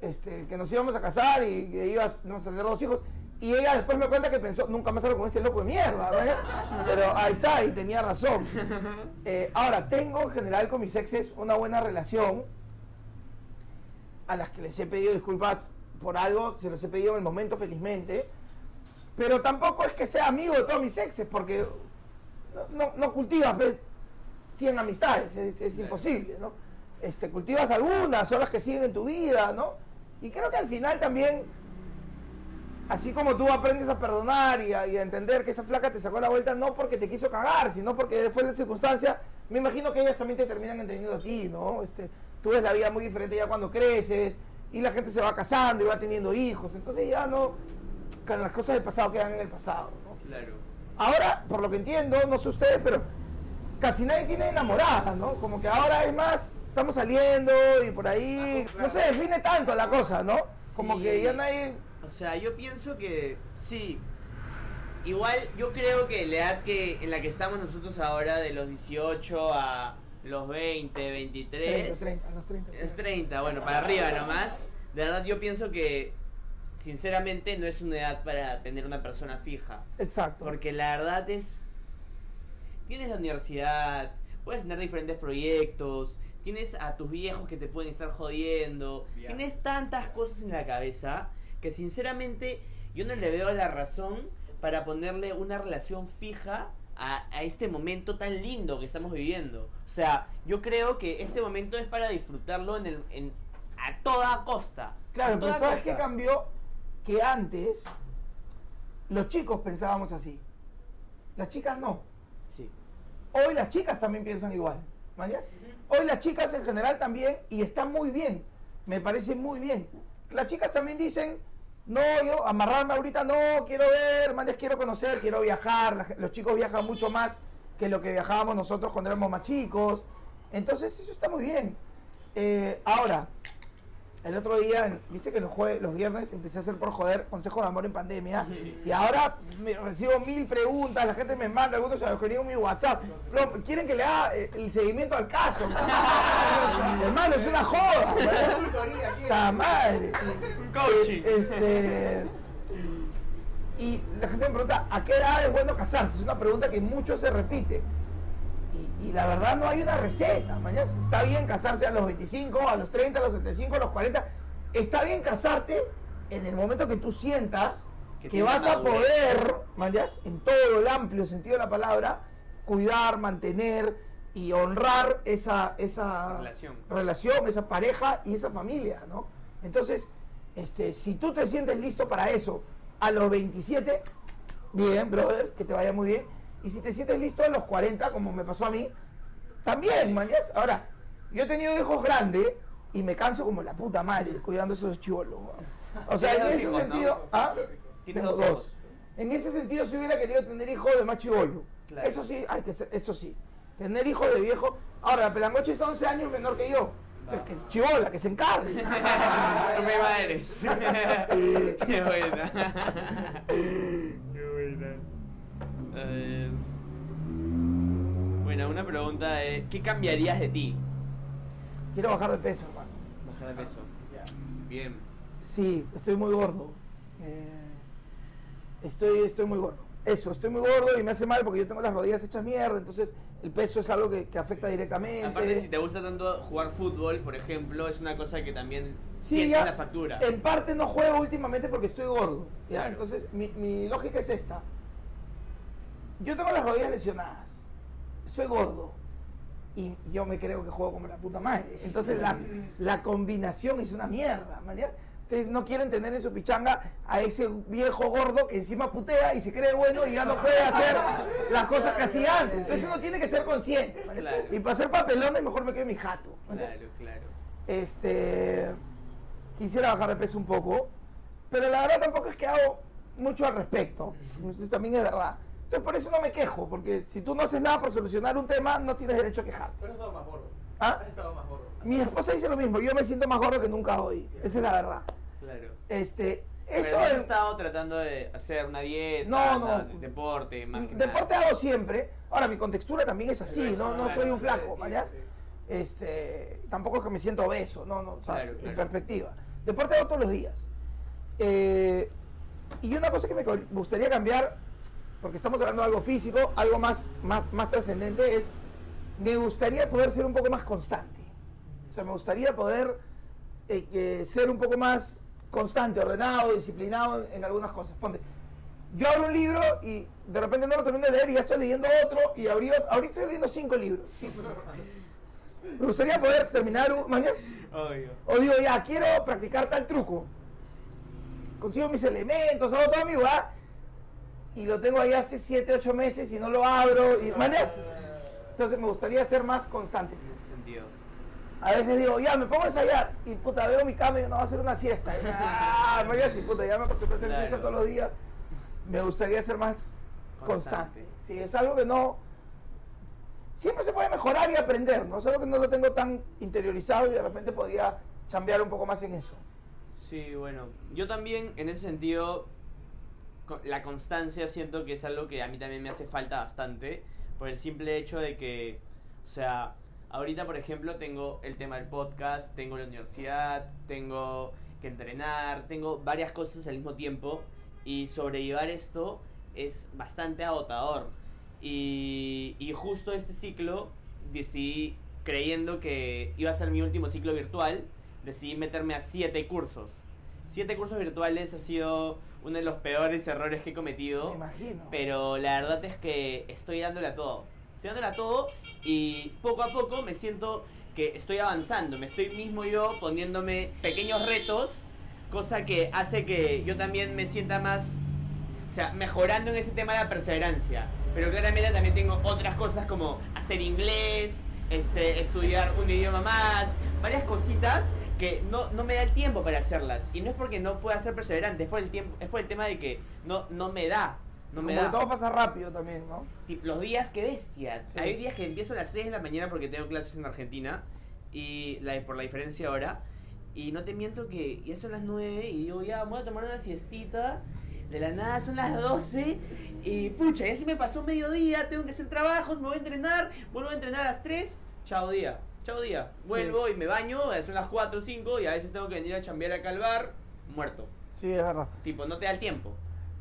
este, que nos íbamos a casar y que ibas, íbamos a tener dos hijos. Y ella después me cuenta que pensó, nunca más salgo con este loco de mierda. Pero ahí está, y tenía razón. Eh, ahora, tengo en general con mis exes una buena relación a las que les he pedido disculpas por algo, se los he pedido en el momento felizmente, pero tampoco es que sea amigo de todos mis exes, porque no, no, no cultivas pues, 100 amistades, es, es imposible, ¿no? Este, cultivas algunas, son las que siguen en tu vida, ¿no? Y creo que al final también, así como tú aprendes a perdonar y a, y a entender que esa flaca te sacó la vuelta no porque te quiso cagar, sino porque fue la circunstancia, me imagino que ellas también te terminan entendiendo a ti, ¿no? Este, tú ves la vida muy diferente ya cuando creces y la gente se va casando y va teniendo hijos, entonces ya no, las cosas del pasado quedan en el pasado, ¿no? Claro. Ahora, por lo que entiendo, no sé ustedes, pero casi nadie tiene enamorada, ¿no? Como que ahora es más, estamos saliendo y por ahí, no se define tanto la cosa, ¿no? Como Sí. que ya nadie... O sea, yo pienso que sí. Igual yo creo que la edad que en la que estamos nosotros ahora, de los 18 a los 20, 23, 30, 30, a los 30. es 30, bueno, para arriba nomás. De verdad yo pienso que sinceramente no es una edad para tener una persona fija. Exacto. Porque la verdad es. Tienes la universidad, puedes tener diferentes proyectos, tienes a tus viejos que te pueden estar jodiendo, tienes tantas cosas en la cabeza que sinceramente yo no le veo la razón para ponerle una relación fija a, a este momento tan lindo que estamos viviendo. O sea, yo creo que este momento es para disfrutarlo en el, en, a toda costa. Claro, pero ¿sabes qué cambió? Que antes los chicos pensábamos así. Las chicas no. Sí. Hoy las chicas también piensan igual. ¿mañas? Hoy las chicas en general también, y está muy bien, me parece muy bien. Las chicas también dicen, no, yo amarrarme ahorita no, quiero ver, mañas quiero conocer, quiero viajar. Los chicos viajan mucho más que lo que viajábamos nosotros cuando éramos más chicos. Entonces eso está muy bien. Eh, ahora, el otro día, viste que los, jue- los viernes empecé a hacer por joder consejo de amor en pandemia. Y ahora me recibo mil preguntas, la gente me manda, algunos se escriben en mi WhatsApp. Pero quieren que le haga eh, el seguimiento al caso. Hermano, es una joda. ¡Ta madre! Un coaching. Este. Y la gente me pregunta, ¿a qué edad es bueno casarse? Es una pregunta que mucho se repite. Y, y la verdad no hay una receta. mañana Está bien casarse a los 25, a los 30, a los 35, a los 40. Está bien casarte en el momento que tú sientas Que vas a poder, mañas, en todo el amplio sentido de la palabra, cuidar, mantener y honrar esa, esa Relación. relación, esa pareja y esa familia, ¿no? Entonces, este, si tú te sientes listo para eso a los 27, bien, brother, que te vaya muy bien. Y si te sientes listo a los 40, como me pasó a mí, también, mañas. Ahora, yo he tenido hijos grandes y me canso como la puta madre cuidando esos chivolos. O sea, en ese hijos, ¿no? sentido, ¿ah? Tienes dos. En ese sentido, si hubiera querido tener hijos de más chivolo. Claro. Eso sí, hay que ser- eso sí. Tener hijos de viejo. Ahora, la pelangoche es 11 años menor que yo. Entonces, que es chivola, que se encargue. No me madres. Qué buena. Qué buena. Eh, bueno, una pregunta es, ¿qué cambiarías de ti? Quiero bajar de peso, hermano. Bajar de peso. Bien. Sí, estoy muy gordo. Eh, estoy, estoy muy gordo. Eso, estoy muy gordo y me hace mal porque yo tengo las rodillas hechas mierda, entonces el peso es algo que, que afecta directamente. Aparte, si te gusta tanto jugar fútbol, por ejemplo, es una cosa que también Sí, ya, la factura. En parte no juego últimamente porque estoy gordo. ¿ya? Claro. Entonces, mi, mi lógica es esta. Yo tengo las rodillas lesionadas. Soy gordo. Y yo me creo que juego como la puta madre. Entonces, la, la combinación es una mierda. Ustedes no quieren tener en su pichanga a ese viejo gordo que encima putea y se cree bueno y ya no puede hacer las cosas que hacía antes. Entonces, uno tiene que ser consciente. Y para hacer papelones, mejor me quedo en mi jato. Claro, claro. Este. Quisiera bajar de peso un poco. Pero la verdad tampoco es que hago mucho al respecto. Entonces también es verdad. Entonces por eso no me quejo, porque si tú no haces nada por solucionar un tema, no tienes derecho a quejarte. Pero has estado más gordo. ¿Ah? Has estado más gordo. Mi esposa dice lo mismo, yo me siento más gordo que nunca hoy. Esa es la verdad. Claro. Este, Pero eso has es... estado tratando de hacer una dieta, No, no. nada, deporte, más que Deporte nada. hago siempre. Ahora, mi contextura también es así, no, no soy un flaco, ¿vale? sí. Este, tampoco es que me siento obeso, no, no, o sea, Claro, en claro. perspectiva. Deporte hago todos los días. Eh, y una cosa que me gustaría cambiar, porque estamos hablando de algo físico, algo más, más, más trascendente, es, me gustaría poder ser un poco más constante. O sea, me gustaría poder eh, ser un poco más constante, ordenado, disciplinado en, en algunas cosas. Ponte, yo abro un libro y de repente no lo termino de leer y ya estoy leyendo otro y abrí ahorita estoy leyendo cinco libros. Me gustaría poder terminar un, mañana. O digo, ya, quiero practicar tal truco. Consigo mis elementos, hago todo mi va y lo tengo ahí hace 7, 8 meses y no lo abro. Y. Entonces me gustaría ser más constante. En ese sentido. A veces digo, ya, me pongo a ensayar y puta, veo mi cama y no va a hacer una siesta. Y, ah, mañas, y puta, ya me acostumbré a hacer Claro. siesta todos los días. Me gustaría ser más constante. Constante. Sí, es algo que no. Siempre se puede mejorar y aprender, ¿no? Es algo que no lo tengo tan interiorizado y de repente podría chambear un poco más en eso. Sí, bueno, yo también en ese sentido, la constancia siento que es algo que a mí también me hace falta bastante, por el simple hecho de que, o sea, ahorita por ejemplo tengo el tema del podcast, tengo la universidad, tengo que entrenar, tengo varias cosas al mismo tiempo y sobrellevar esto es bastante agotador. Y, y justo este ciclo decidí, creyendo que iba a ser mi último ciclo virtual, decidí meterme a siete cursos. Siete cursos virtuales ha sido uno de los peores errores que he cometido. Me imagino. Pero la verdad es que estoy dándole a todo. Estoy dándole a todo y poco a poco me siento que estoy avanzando. Me estoy mismo yo poniéndome pequeños retos, cosa que hace que yo también me sienta más, o sea, mejorando en ese tema de la perseverancia. Pero claramente también tengo otras cosas como hacer inglés, este, estudiar un idioma más, varias cositas que no, no me da el tiempo para hacerlas. Y no es porque no pueda ser perseverante, es por el, tiempo, es por el tema de que no, no me da. No me Como da. todo pasa rápido también, ¿no? Los días que bestia. Sí. Hay días que empiezo a las 6 de la mañana porque tengo clases en Argentina y la, por la diferencia ahora. Y no te miento que ya son las 9 y digo, ya, voy a tomar una siestita. De la nada son las 12 y pucha, ya se me pasó mediodía, tengo que hacer trabajos, me voy a entrenar, vuelvo a entrenar a las 3, chao día, chao día. Vuelvo y me baño, son las 4 o 5 y a veces tengo que venir a chambear acá al bar, muerto. Sí, es verdad. Tipo, no te da el tiempo.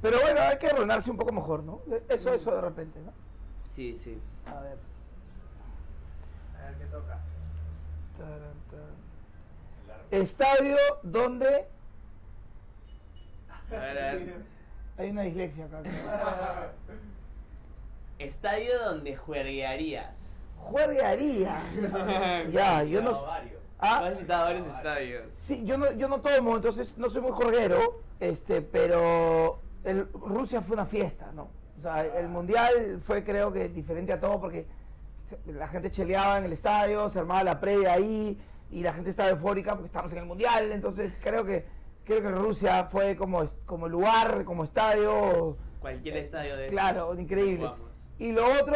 Pero bueno, hay que ordenarse un poco mejor, ¿no? Eso, eso de repente, ¿no? Sí, sí. A ver. A ver qué toca. Estadio donde A ver, a ver. hay una dislexia acá. Estadio donde jueguearías. Juegaría. ya, yo no. Ah, Has visitado varios estadios. sí, yo no, yo no tomo, entonces no soy muy jorguero, este, pero el, Rusia fue una fiesta, ¿no? O sea, el mundial fue creo que diferente a todo porque la gente cheleaba en el estadio, se armaba la previa ahí y la gente estaba eufórica porque estábamos en el mundial, entonces creo que creo que Rusia fue como como lugar, como estadio Cualquier estadio de Claro, increíble. Y lo otro,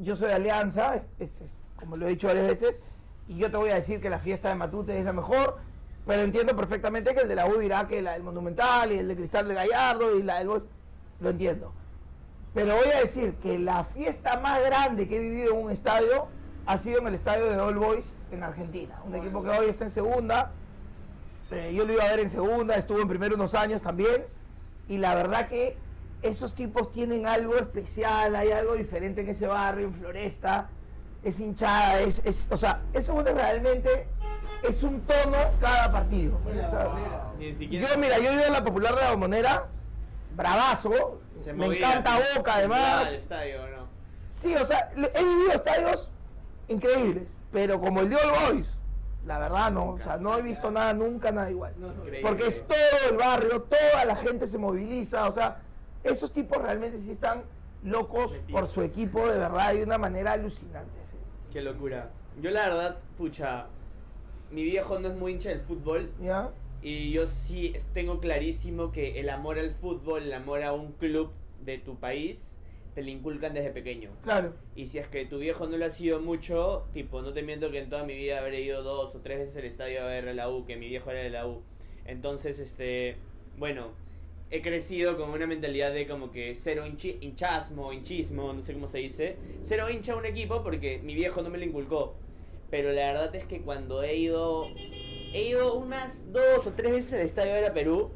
yo soy de Alianza, es- es- es como lo he dicho varias veces, y yo te voy a decir que la fiesta de Matute es la mejor, pero entiendo perfectamente que el de la U dirá que la del Monumental y el de Cristal de Gallardo y la del Boys, lo entiendo. Pero voy a decir que la fiesta más grande que he vivido en un estadio ha sido en el estadio de All Boys en Argentina, un equipo que hoy está en segunda. Eh, yo lo iba a ver en segunda, estuvo en primero unos años también. Y la verdad que esos tipos tienen algo especial, hay algo diferente en ese barrio, en Floresta. Es hinchada, es, es- o sea, eso realmente es un tono cada partido. Mira, mira. Yo, mira, yo he ido a la popular de la Bombonera, bravazo, Se me movía, encanta Boca además. al estadio, ¿no? Sí, o sea, he vivido estadios increíbles, pero como el de All Boys, la verdad no, o sea, no he visto nada nunca, nada igual. No, no. Porque es todo el barrio, toda la gente se moviliza, o sea, esos tipos realmente sí están locos por su equipo de verdad de una manera alucinante. sí. Qué locura. Yo la verdad, pucha, mi viejo no es muy hincha del fútbol, ¿Ya? Y yo sí tengo clarísimo que el amor al fútbol, el amor a un club de tu país, te lo inculcan desde pequeño. Claro. Y si es que tu viejo no lo ha sido mucho, tipo, no te miento que en toda mi vida habré ido dos o tres veces al estadio a ver a la U, que mi viejo era de la U. Entonces, este, bueno, he crecido con una mentalidad de como que cero hinchi- hinchasmo, hinchismo, no sé cómo se dice. Cero hincha a un equipo porque mi viejo no me lo inculcó. Pero la verdad es que cuando he ido, he ido unas dos o tres veces al estadio de la Perú.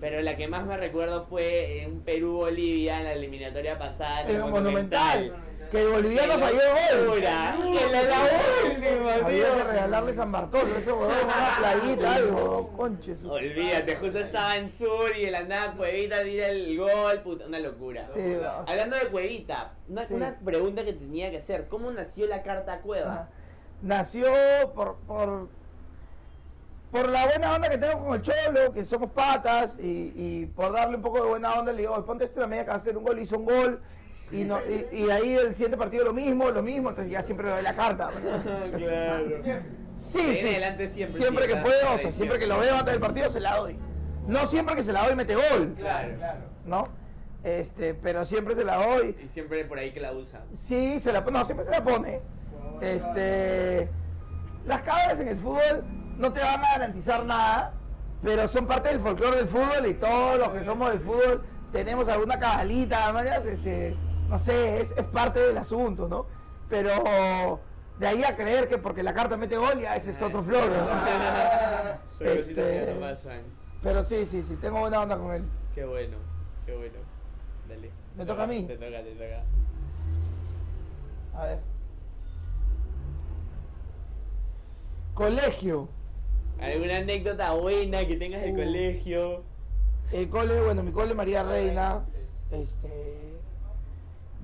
Pero la que más me recuerdo fue en Perú-Bolivia en la eliminatoria pasada. en el En el Monumental. Que el boliviano falló el gol. que la- la última, Había tío. que regalarle San Bartolo, ese huevón, una playita, algo, conches. Olvídate, justo estaba en Sur y de la nada Cuevita tira el gol, puta, una locura. Sí, o sea, Hablando de Cuevita, una, Sí. una pregunta que tenía que hacer, ¿cómo nació la carta Cueva? Nació por, por, por la buena onda que tengo con el Cholo, que somos patas, y, y por darle un poco de buena onda, le digo, "Oye, ponte esto en la media que va a hacer un gol, hizo un gol, y, no, y, y ahí el siguiente partido lo mismo, lo mismo, entonces ya siempre le doy la carta. claro. Sí, De sí. adelante siempre, Siempre sí, que puedo, o sea, siempre que lo veo antes del partido se la doy. No siempre que se la doy mete gol, Claro. Claro. ¿no? Este, pero siempre se la doy. Y siempre por ahí que la usa. Sí, se la pone, no, siempre se la pone. Este, las cámaras en el fútbol no te van a garantizar nada, pero son parte del folclore del fútbol y todos los que somos del fútbol tenemos alguna cabalita, mañas, este, no sé, es, es parte del asunto, ¿no? Pero de ahí a creer que porque la carta mete gol ya ese es otro flor. ¿no? Este-. Pero sí, sí, sí, tengo buena onda con él. Qué bueno, qué bueno. Dale. ¿Me toca a mí? Te toca, te toca. A ver. Colegio. ¿Alguna anécdota buena que tengas de Uh. colegio? El cole, bueno, mi cole María Reina. Este.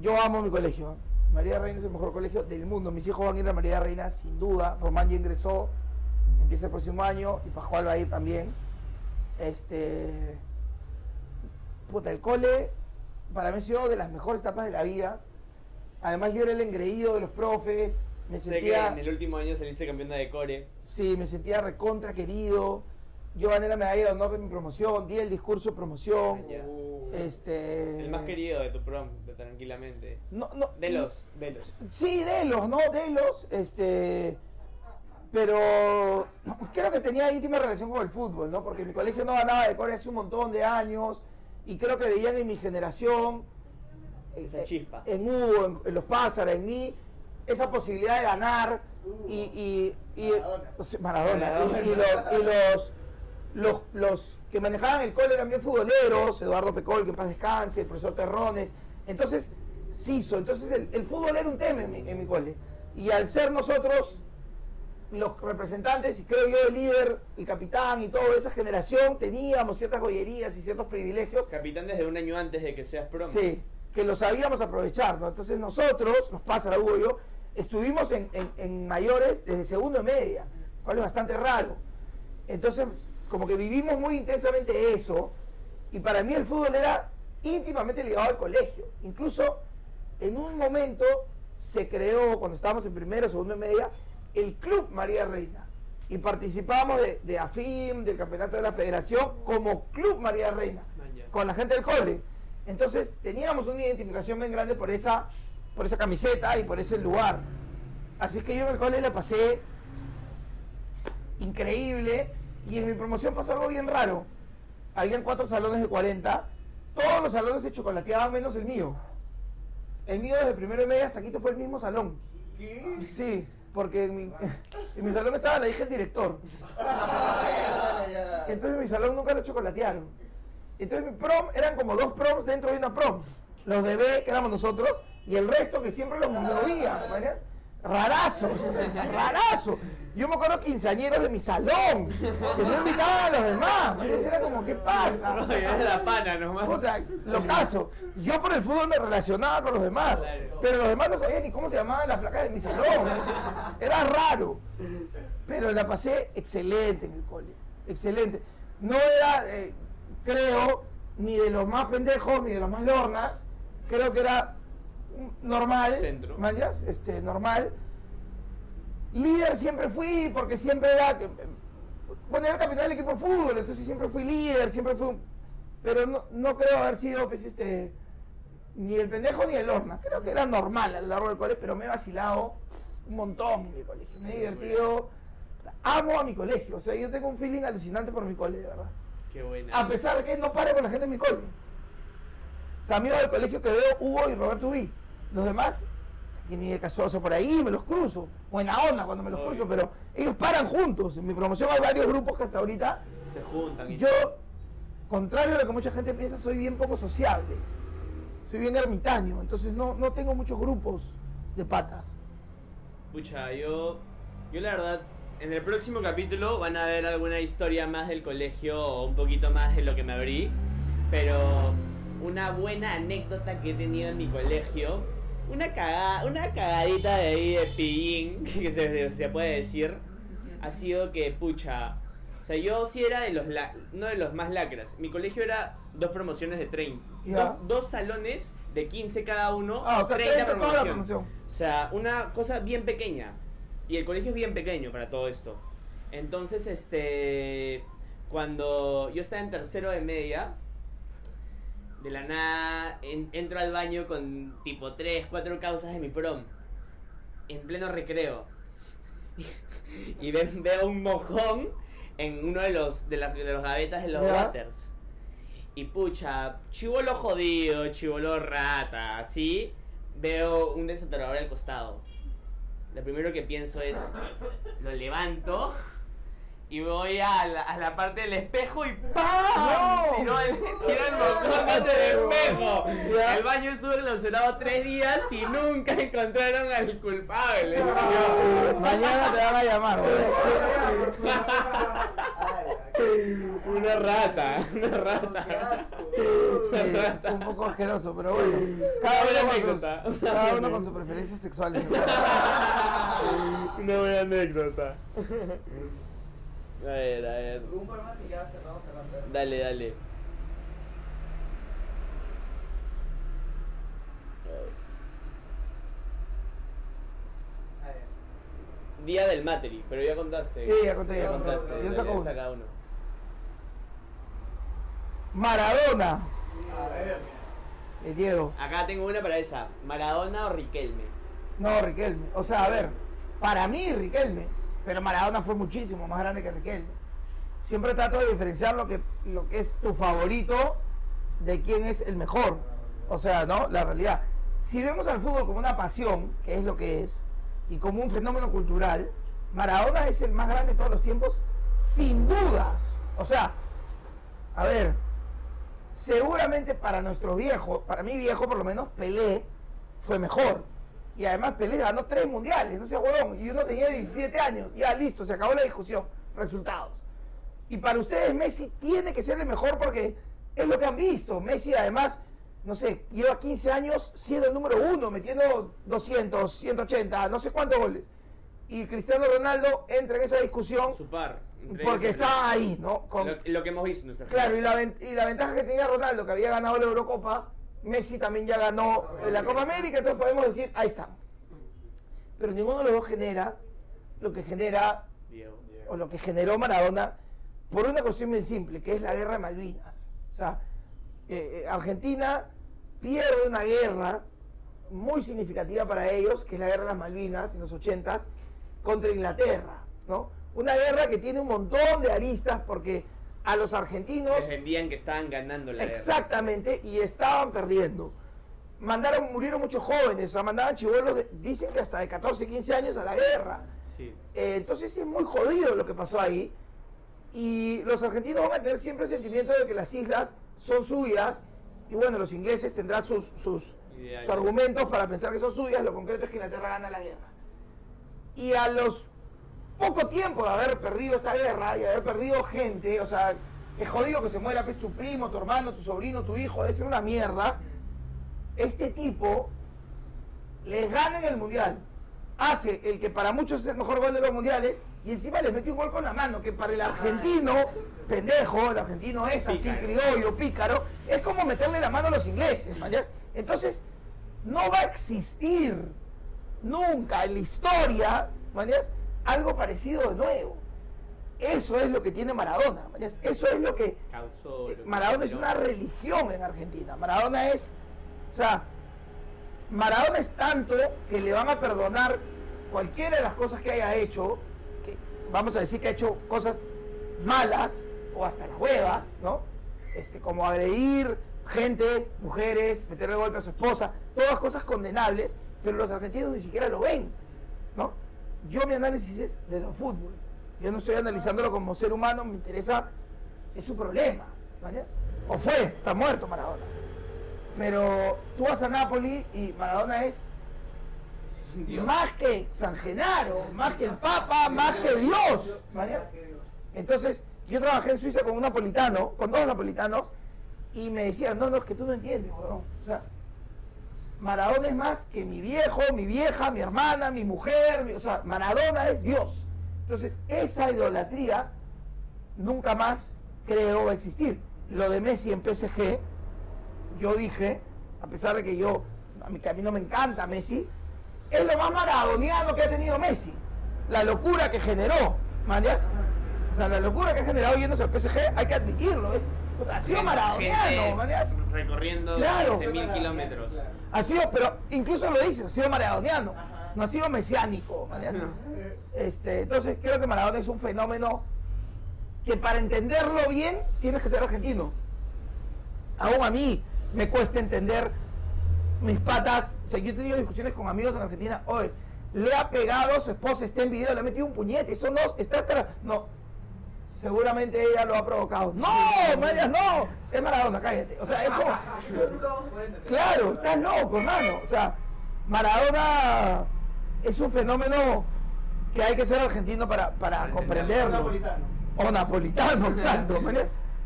Yo amo mi colegio. María Reina es el mejor colegio del mundo. Mis hijos van a ir a María Reina, sin duda. Román ya ingresó, empieza el próximo año y Pascual va a ir también. Este. Puta, el cole para mí ha sido de las mejores etapas de la vida. Además, yo era el engreído de los profes. Me Sé que en el último año saliste campeona de core. Sí, me sentía recontra querido. Yo gané la medalla de honor de mi promoción, di el discurso de promoción. Este. El más querido de tu prom, de tranquilamente. No, no. De los, de los. Sí, de los, ¿no? De los, este. Pero creo que tenía íntima relación con el fútbol, ¿no? Porque mi colegio no ganaba de core hace un montón de años y creo que veían en mi generación, Esa eh, chispa. en Hugo, en, en los Pázaros, en mí, esa posibilidad de ganar y, y, y- Maradona. Maradona, Maradona. y, y lo- y los, los, los que manejaban el cole eran bien futboleros, Eduardo Pecol, que en paz descanse, el profesor Terrones, entonces se hizo, entonces el, el fútbol era un tema en mi, en mi cole, y al ser nosotros los representantes, y creo yo el líder, el capitán y toda esa generación, teníamos ciertas joyerías y ciertos privilegios Capitán desde un año antes de que seas prom. Sí, que lo sabíamos aprovechar, ¿no? Entonces nosotros, nos pasa Hugo y yo, estuvimos en, en- en mayores desde segundo y media, cual es bastante raro. Entonces, como que vivimos muy intensamente eso, y para mí el fútbol era íntimamente ligado al colegio. Incluso en un momento se creó, cuando estábamos en primero, segundo y media, el Club María Reina. Y participamos de, de AFIM, del campeonato de la federación, como Club María Reina ya. con la gente del cole. Entonces teníamos una identificación bien grande por esa, por esa camiseta y por ese lugar. Así que yo en el cole la pasé increíble y en mi promoción pasó algo bien raro. Habían cuatro salones de 40, todos los salones se chocolateaban menos el mío. El mío desde primero y media hasta quinto fue el mismo salón. ¿Qué? Sí, porque en mi, en mi salón estaba la hija del director. Entonces en mi salón nunca lo chocolatearon. Entonces mi prom eran como dos proms dentro de una prom. Los de B, que éramos nosotros, y el resto que siempre los movía. Rarazos, rarazo. Yo me acuerdo quinceañeros de mi salón, que no invitaban a los demás. ¿verdad? Era como, ¿qué pasa? La pana nomás. O sea, lo caso. Yo por el fútbol me relacionaba con los demás, Claro. pero los demás no sabían ni cómo se llamaban las flacas de mi salón. Era raro. Pero la pasé excelente en el cole. Excelente. No era, eh, creo, ni de los más pendejos ni de los más lornas. Creo que era normal. Centro. Este, normal. Líder siempre fui porque siempre era que- bueno, era capitán del equipo de fútbol, entonces siempre fui líder, siempre fui un- Pero no, no creo haber sido, pues, este... Ni el pendejo ni el horna. Creo que era normal a lo largo del colegio, pero me he vacilado un montón en mi colegio. Me he divertido. Amo a mi colegio. O sea, yo tengo un feeling alucinante por mi cole, de verdad. Qué buena. A pesar de que no pare con la gente en mi cole. O sea, amigos del colegio que veo, Hugo y Roberto Ubí. Los demás, tiene de casuoso por ahí, me los cruzo. Buena onda cuando me los Obvio. cruzo, pero ellos paran juntos. En mi promoción hay varios grupos que hasta ahorita, Se juntan. y- yo, contrario a lo que mucha gente piensa, soy bien poco sociable. Soy bien ermitaño, entonces no, no tengo muchos grupos de patas. Pucha, yo. Yo la verdad. En el próximo capítulo van a ver alguna historia más del colegio o un poquito más de lo que me abrí. Pero una buena anécdota que he tenido en mi colegio. Una cagada, una cagadita de ahí de pillín, que se, se puede decir. Ha sido que, pucha. O sea, yo sí era de los la- no de los más lacras. Mi colegio era dos promociones de 30. Ya. Dos, dos salones de 15 cada uno. Ah, o sea, 30 30 toda la promoción. promoción. O sea, una cosa bien pequeña. Y el colegio es bien pequeño para todo esto. Entonces, este. Cuando yo estaba en tercero de media, de la nada en- entro al baño con tipo 3, 4 causas de mi prom. En pleno recreo. y ve- veo un mojón en uno de los, de, las- de los gavetas de los Ya. waters. Y pucha, chivolo jodido, chivolo rata, así. Veo un desatorador al costado. Lo primero que pienso es, lo levanto y voy a la, a la parte del espejo y ¡pam! ¡No! Tiro el, tiro el mojón ante el espejo. El baño estuvo clausurado tres días y nunca encontraron al culpable. Mañana te van a llamar. Una rata, una rata. Sí, un poco asqueroso, pero bueno. Cada Una uno, con sus, anécdota. cada uno con sus preferencias sexuales. Una buena anécdota. A ver, a ver. Un par más y ya cerramos cerrando. Dale, dale. A ver. Día del Materi, pero ya contaste. Sí, ya conté, ya contaste. Yo saco uno. saca uno. Maradona, A ver. de Diego. Acá tengo una para esa. ¿Maradona o Riquelme? No, Riquelme. O sea, a ver, para mí Riquelme, pero Maradona fue muchísimo más grande que Riquelme. Siempre trato de diferenciar lo que, lo que es tu favorito de quién es el mejor. O sea, ¿no? La realidad. Si vemos al fútbol como una pasión, que es lo que es, y como un fenómeno cultural, Maradona es el más grande de todos los tiempos, sin dudas. O sea, a ver, seguramente para nuestros viejos, para mi viejo por lo menos, Pelé fue mejor. Y además Pelé ganó tres mundiales, no sea huevón. Y uno tenía 17 años. Ya listo, se acabó la discusión. Resultados. Y para ustedes Messi tiene que ser el mejor porque es lo que han visto. Messi además, no sé, lleva 15 años siendo el número uno, metiendo 200, 180, no sé cuántos goles. Y Cristiano Ronaldo entra en esa discusión Su par. porque está ahí, ¿no? Con- Lo, lo que hemos visto Claro, y la, y la ventaja que tenía Ronaldo, que había ganado la Eurocopa, Messi también ya ganó la Copa América, entonces podemos decir, ahí están. Pero ninguno de los dos genera lo que genera, o lo que generó Maradona, por una cuestión bien simple, que es la guerra de Malvinas. O sea, eh, eh, Argentina pierde una guerra muy significativa para ellos, que es la guerra de las Malvinas en los 80 contra Inglaterra, ¿no? Una guerra que tiene un montón de aristas porque a los argentinos Defendían que estaban ganando la guerra. Exactamente, y estaban perdiendo. Mandaron, murieron muchos jóvenes, o sea, mandaban chivolos, dicen que hasta de 14, 15 años a la guerra. Sí. Eh, entonces sí es muy jodido lo que pasó ahí. Y los argentinos van a tener siempre el sentimiento de que las islas son suyas. Y bueno, los ingleses tendrán sus, sus, sus argumentos para pensar que son suyas. Lo concreto es que Inglaterra gana la guerra. Y a los poco tiempo de haber perdido esta guerra y haber perdido gente, o sea, es jodido que se muera pues, tu primo, tu hermano, tu sobrino, tu hijo, debe ser una mierda. Este tipo les gana en el mundial, hace el que para muchos es el mejor gol de los mundiales y encima les mete un gol con la mano, que para el argentino, pendejo, el argentino es así, Pícaro. criollo, pícaro, es como meterle la mano a los ingleses, ¿mañas? Entonces, no va a existir nunca en la historia, ¿mañas? Algo parecido de nuevo. Eso es lo que tiene Maradona. Eso es lo que... Causó. eh, que Maradona es una religión en Argentina. Maradona es... O sea, Maradona es tanto que le van a perdonar cualquiera de las cosas que haya hecho, que vamos a decir que ha hecho cosas malas o hasta las huevas, ¿no? Este, como agredir gente, mujeres, meterle golpe a su esposa, todas cosas condenables, pero los argentinos ni siquiera lo ven, ¿no? Yo mi análisis es de lo fútbol. Yo no estoy analizándolo como ser humano, me interesa, es su problema, ¿vale? O fue, está muerto Maradona. Pero tú vas a Nápoli y Maradona es Dios. más que San Genaro, más que el Papa, más que Dios. ¿vale? Entonces, yo trabajé en Suiza con un napolitano, con dos napolitanos, y me decían, no, no, es que tú no entiendes, weón. O sea, Maradona es más que mi viejo, mi vieja, mi hermana, mi mujer, mi- o sea, Maradona es Dios. Entonces, esa idolatría nunca más creo va a existir. Lo de Messi en PSG, yo dije, a pesar de que yo, a mí, que a mí no me encanta Messi, es lo más maradoniano que ha tenido Messi. La locura que generó, ¿manías? O sea, la locura que ha generado yéndose al PSG, hay que admitirlo, es, ha sido maradoniano, ¿manías? Recorriendo Claro. 15.000 kilómetros. Claro. Ha sido, pero incluso lo dice, ha sido maradoniano, Ajá. no ha sido mesiánico, Este, entonces creo que Maradona es un fenómeno que para entenderlo bien tienes que ser argentino. Aún a mí me cuesta entender mis patas. O sea, yo he tenido discusiones con amigos en Argentina. Oye, le ha pegado, su esposa está en video, le ha metido un puñete. Eso no, está, está- no. Seguramente ella lo ha provocado. No, Mayas, no. Es Maradona, cállate. O sea, es como. Claro, estás loco, hermano. O sea, Maradona es un fenómeno que hay que ser argentino para, para comprenderlo. Napolitano. O napolitano, exacto.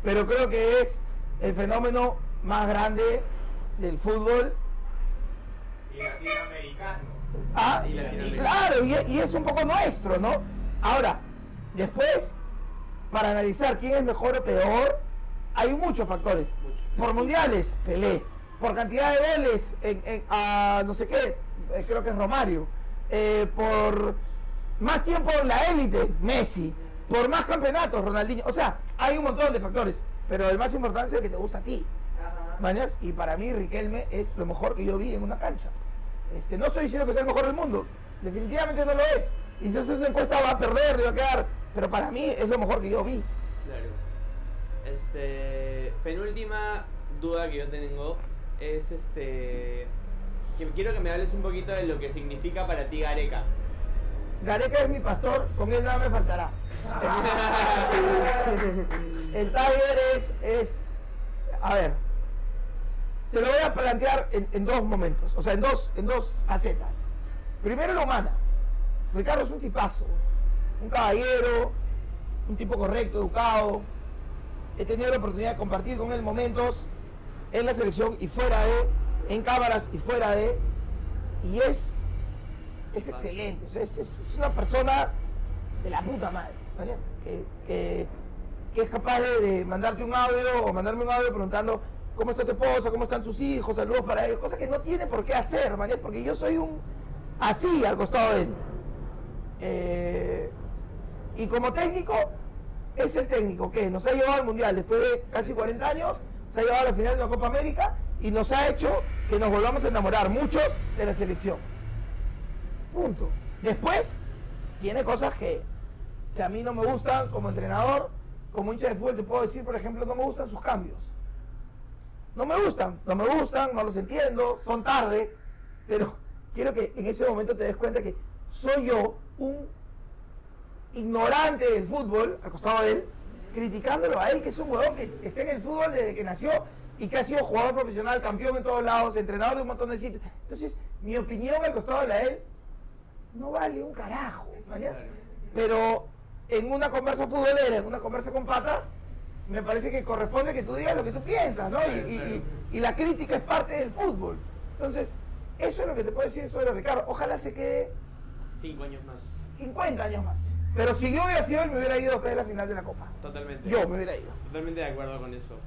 Pero creo que es el fenómeno más grande del fútbol. Y latinoamericano. Ah, Y y, claro, y, y es un poco nuestro, ¿no? Ahora, después, para analizar quién es mejor o peor, hay muchos factores. Mucho. Por mundiales, Pelé. Por cantidad de goles, en, en- a no sé qué, eh, creo que es Romario. Eh, por más tiempo en la élite, Messi. Por más campeonatos, Ronaldinho. O sea, hay un montón de factores. Pero el más importante es el que te gusta a ti. Mañas, y para mí Riquelme es lo mejor que yo vi en una cancha. Este, no estoy diciendo que sea el mejor del mundo, definitivamente no lo es. Y si haces una encuesta va a perder, va a quedar, pero para mí es lo mejor que yo vi. Claro. Este. Penúltima duda que yo tengo es este. Que quiero que me hables un poquito de lo que significa para ti Gareca. Gareca es mi pastor, con él nada me faltará. El Tiger es, es, a ver, te lo voy a plantear en, en dos momentos, o sea, en dos, en dos facetas. Primero la humana. Ricardo es un tipazo, un caballero, un tipo correcto, educado. He tenido la oportunidad de compartir con él momentos en la selección y fuera de, en cámaras y fuera de, y es, es excelente. Es, una persona de la puta madre, ¿vale? que, es capaz de, de mandarte un audio o mandarme un audio preguntando cómo está tu esposa, cómo están tus hijos, saludos para ellos, cosa que no tiene por qué hacer, ¿vale? porque yo soy un así al costado de él. Eh, y como técnico, es el técnico que nos ha llevado al Mundial después de casi 40 años, se ha llevado a la final de la Copa América y nos ha hecho que nos volvamos a enamorar muchos de la selección. Punto. Después, tiene cosas que, que a mí no me gustan como entrenador, como hincha de fútbol te puedo decir, por ejemplo, no me gustan sus cambios. No me gustan, no me gustan, no los entiendo, son tarde, pero quiero que en ese momento te des cuenta que soy yo un ignorante del fútbol, al costado de él, criticándolo a él, que es un huevón que está en el fútbol desde que nació y que ha sido jugador profesional, campeón en todos lados, entrenador de un montón de sitios. Entonces, mi opinión al costado de la él no vale un carajo. Pero en una conversa futbolera, en una conversa con patas, me parece que corresponde que tú digas lo que tú piensas, ¿no? Y, y- y- y la crítica es parte del fútbol. Entonces, eso es lo que te puedo decir sobre Ricardo. Ojalá se quede Cinco años más. 50 años más. Pero si yo hubiera sido él, me hubiera ido después de la final de la Copa. Totalmente. Yo me hubiera ido. Totalmente de acuerdo con eso.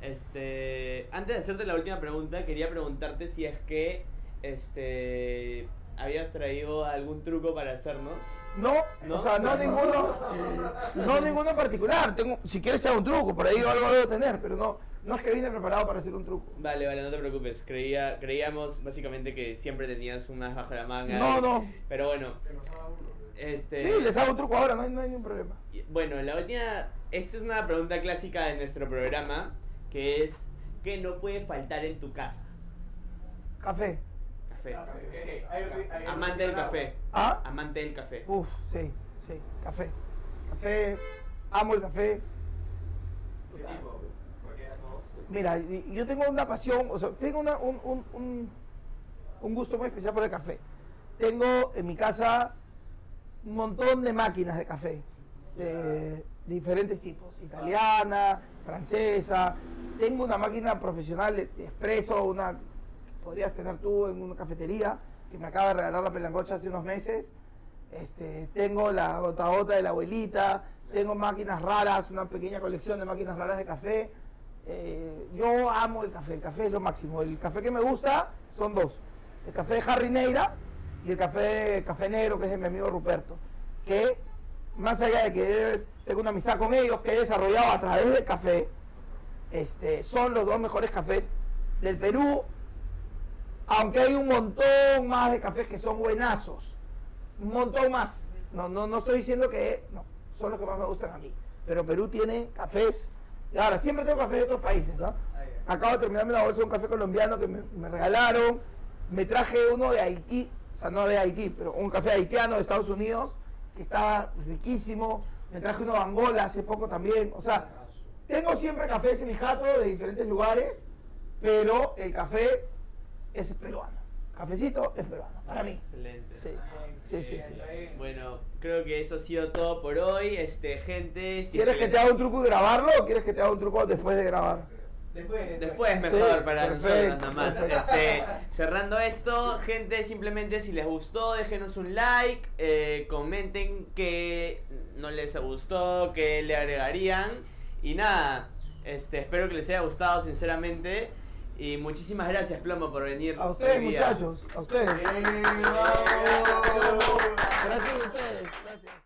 Este, antes de hacerte la última pregunta, quería preguntarte si es que este habías traído algún truco para hacernos. No, ¿No? o sea, no ninguno, no ninguno en particular. Tengo, si quieres hago un truco, por ahí algo debo tener, pero no, no es que vine preparado para hacer un truco. Vale, vale, no te preocupes. Creía, creíamos básicamente que siempre tenías unas bajo la manga. No, no. Pero bueno, este. Sí, les hago un truco ahora, no hay, no hay ningún problema. Bueno, la última. Esta es una pregunta clásica de nuestro programa. Que es: ¿Qué no puede faltar en tu casa? Café. Café. Café. Ahí lo- Amante del café. ¿Ah? Amante del café. Uf, sí, sí, café. Café, amo el café. ¿Qué tipo? Porque ya todos. Mira, yo tengo una pasión, o sea, tengo una- un, un- un- un gusto muy especial por el café. Tengo en mi casa un montón de máquinas de café, de diferentes tipos, italiana, francesa. Tengo una máquina profesional de, de espresso, una que podrías tener tú en una cafetería, que me acaba de regalar la pelangocha hace unos meses. Este, tengo la gota gota de la abuelita, tengo máquinas raras, una pequeña colección de máquinas raras de café. Eh, yo amo el café, el café es lo máximo. El café que me gusta son dos. El café de Harry Neira y el café, café negro, que es de mi amigo Ruperto. Que más allá de que tengo una amistad con ellos, que he desarrollado a través del café, este, son los dos mejores cafés del Perú. Aunque hay un montón más de cafés que son buenazos. Un montón más. No, no, no estoy diciendo que no, son los que más me gustan a mí. Pero Perú tiene cafés. Ahora, siempre tengo cafés de otros países. ¿ah? Acabo de terminarme la bolsa de un café colombiano que me, me regalaron. Me traje uno de Haití, o sea, no de Haití, pero un café haitiano de Estados Unidos que estaba riquísimo. Me traje uno de Angola hace poco también. O sea, tengo siempre cafés en mi jato de diferentes lugares, pero el café es peruano. Cafecito es peruano, para mí. Excelente. Sí, sí, sí, sí. Bueno, creo que eso ha sido todo por hoy. Este, gente. Si ¿Quieres que les- te haga un truco y grabarlo o quieres que te haga un truco después de grabar? Después, Después Sí, mejor para perfecto, nosotros nada más. Este, cerrando esto, gente, simplemente si les gustó, déjenos un like, eh, comenten que no les gustó, que le agregarían. Y nada, este, espero que les haya gustado sinceramente. Y muchísimas gracias, Plomo, por venir. A ustedes, muchachos, a ustedes. ¡Eh! Gracias a ustedes.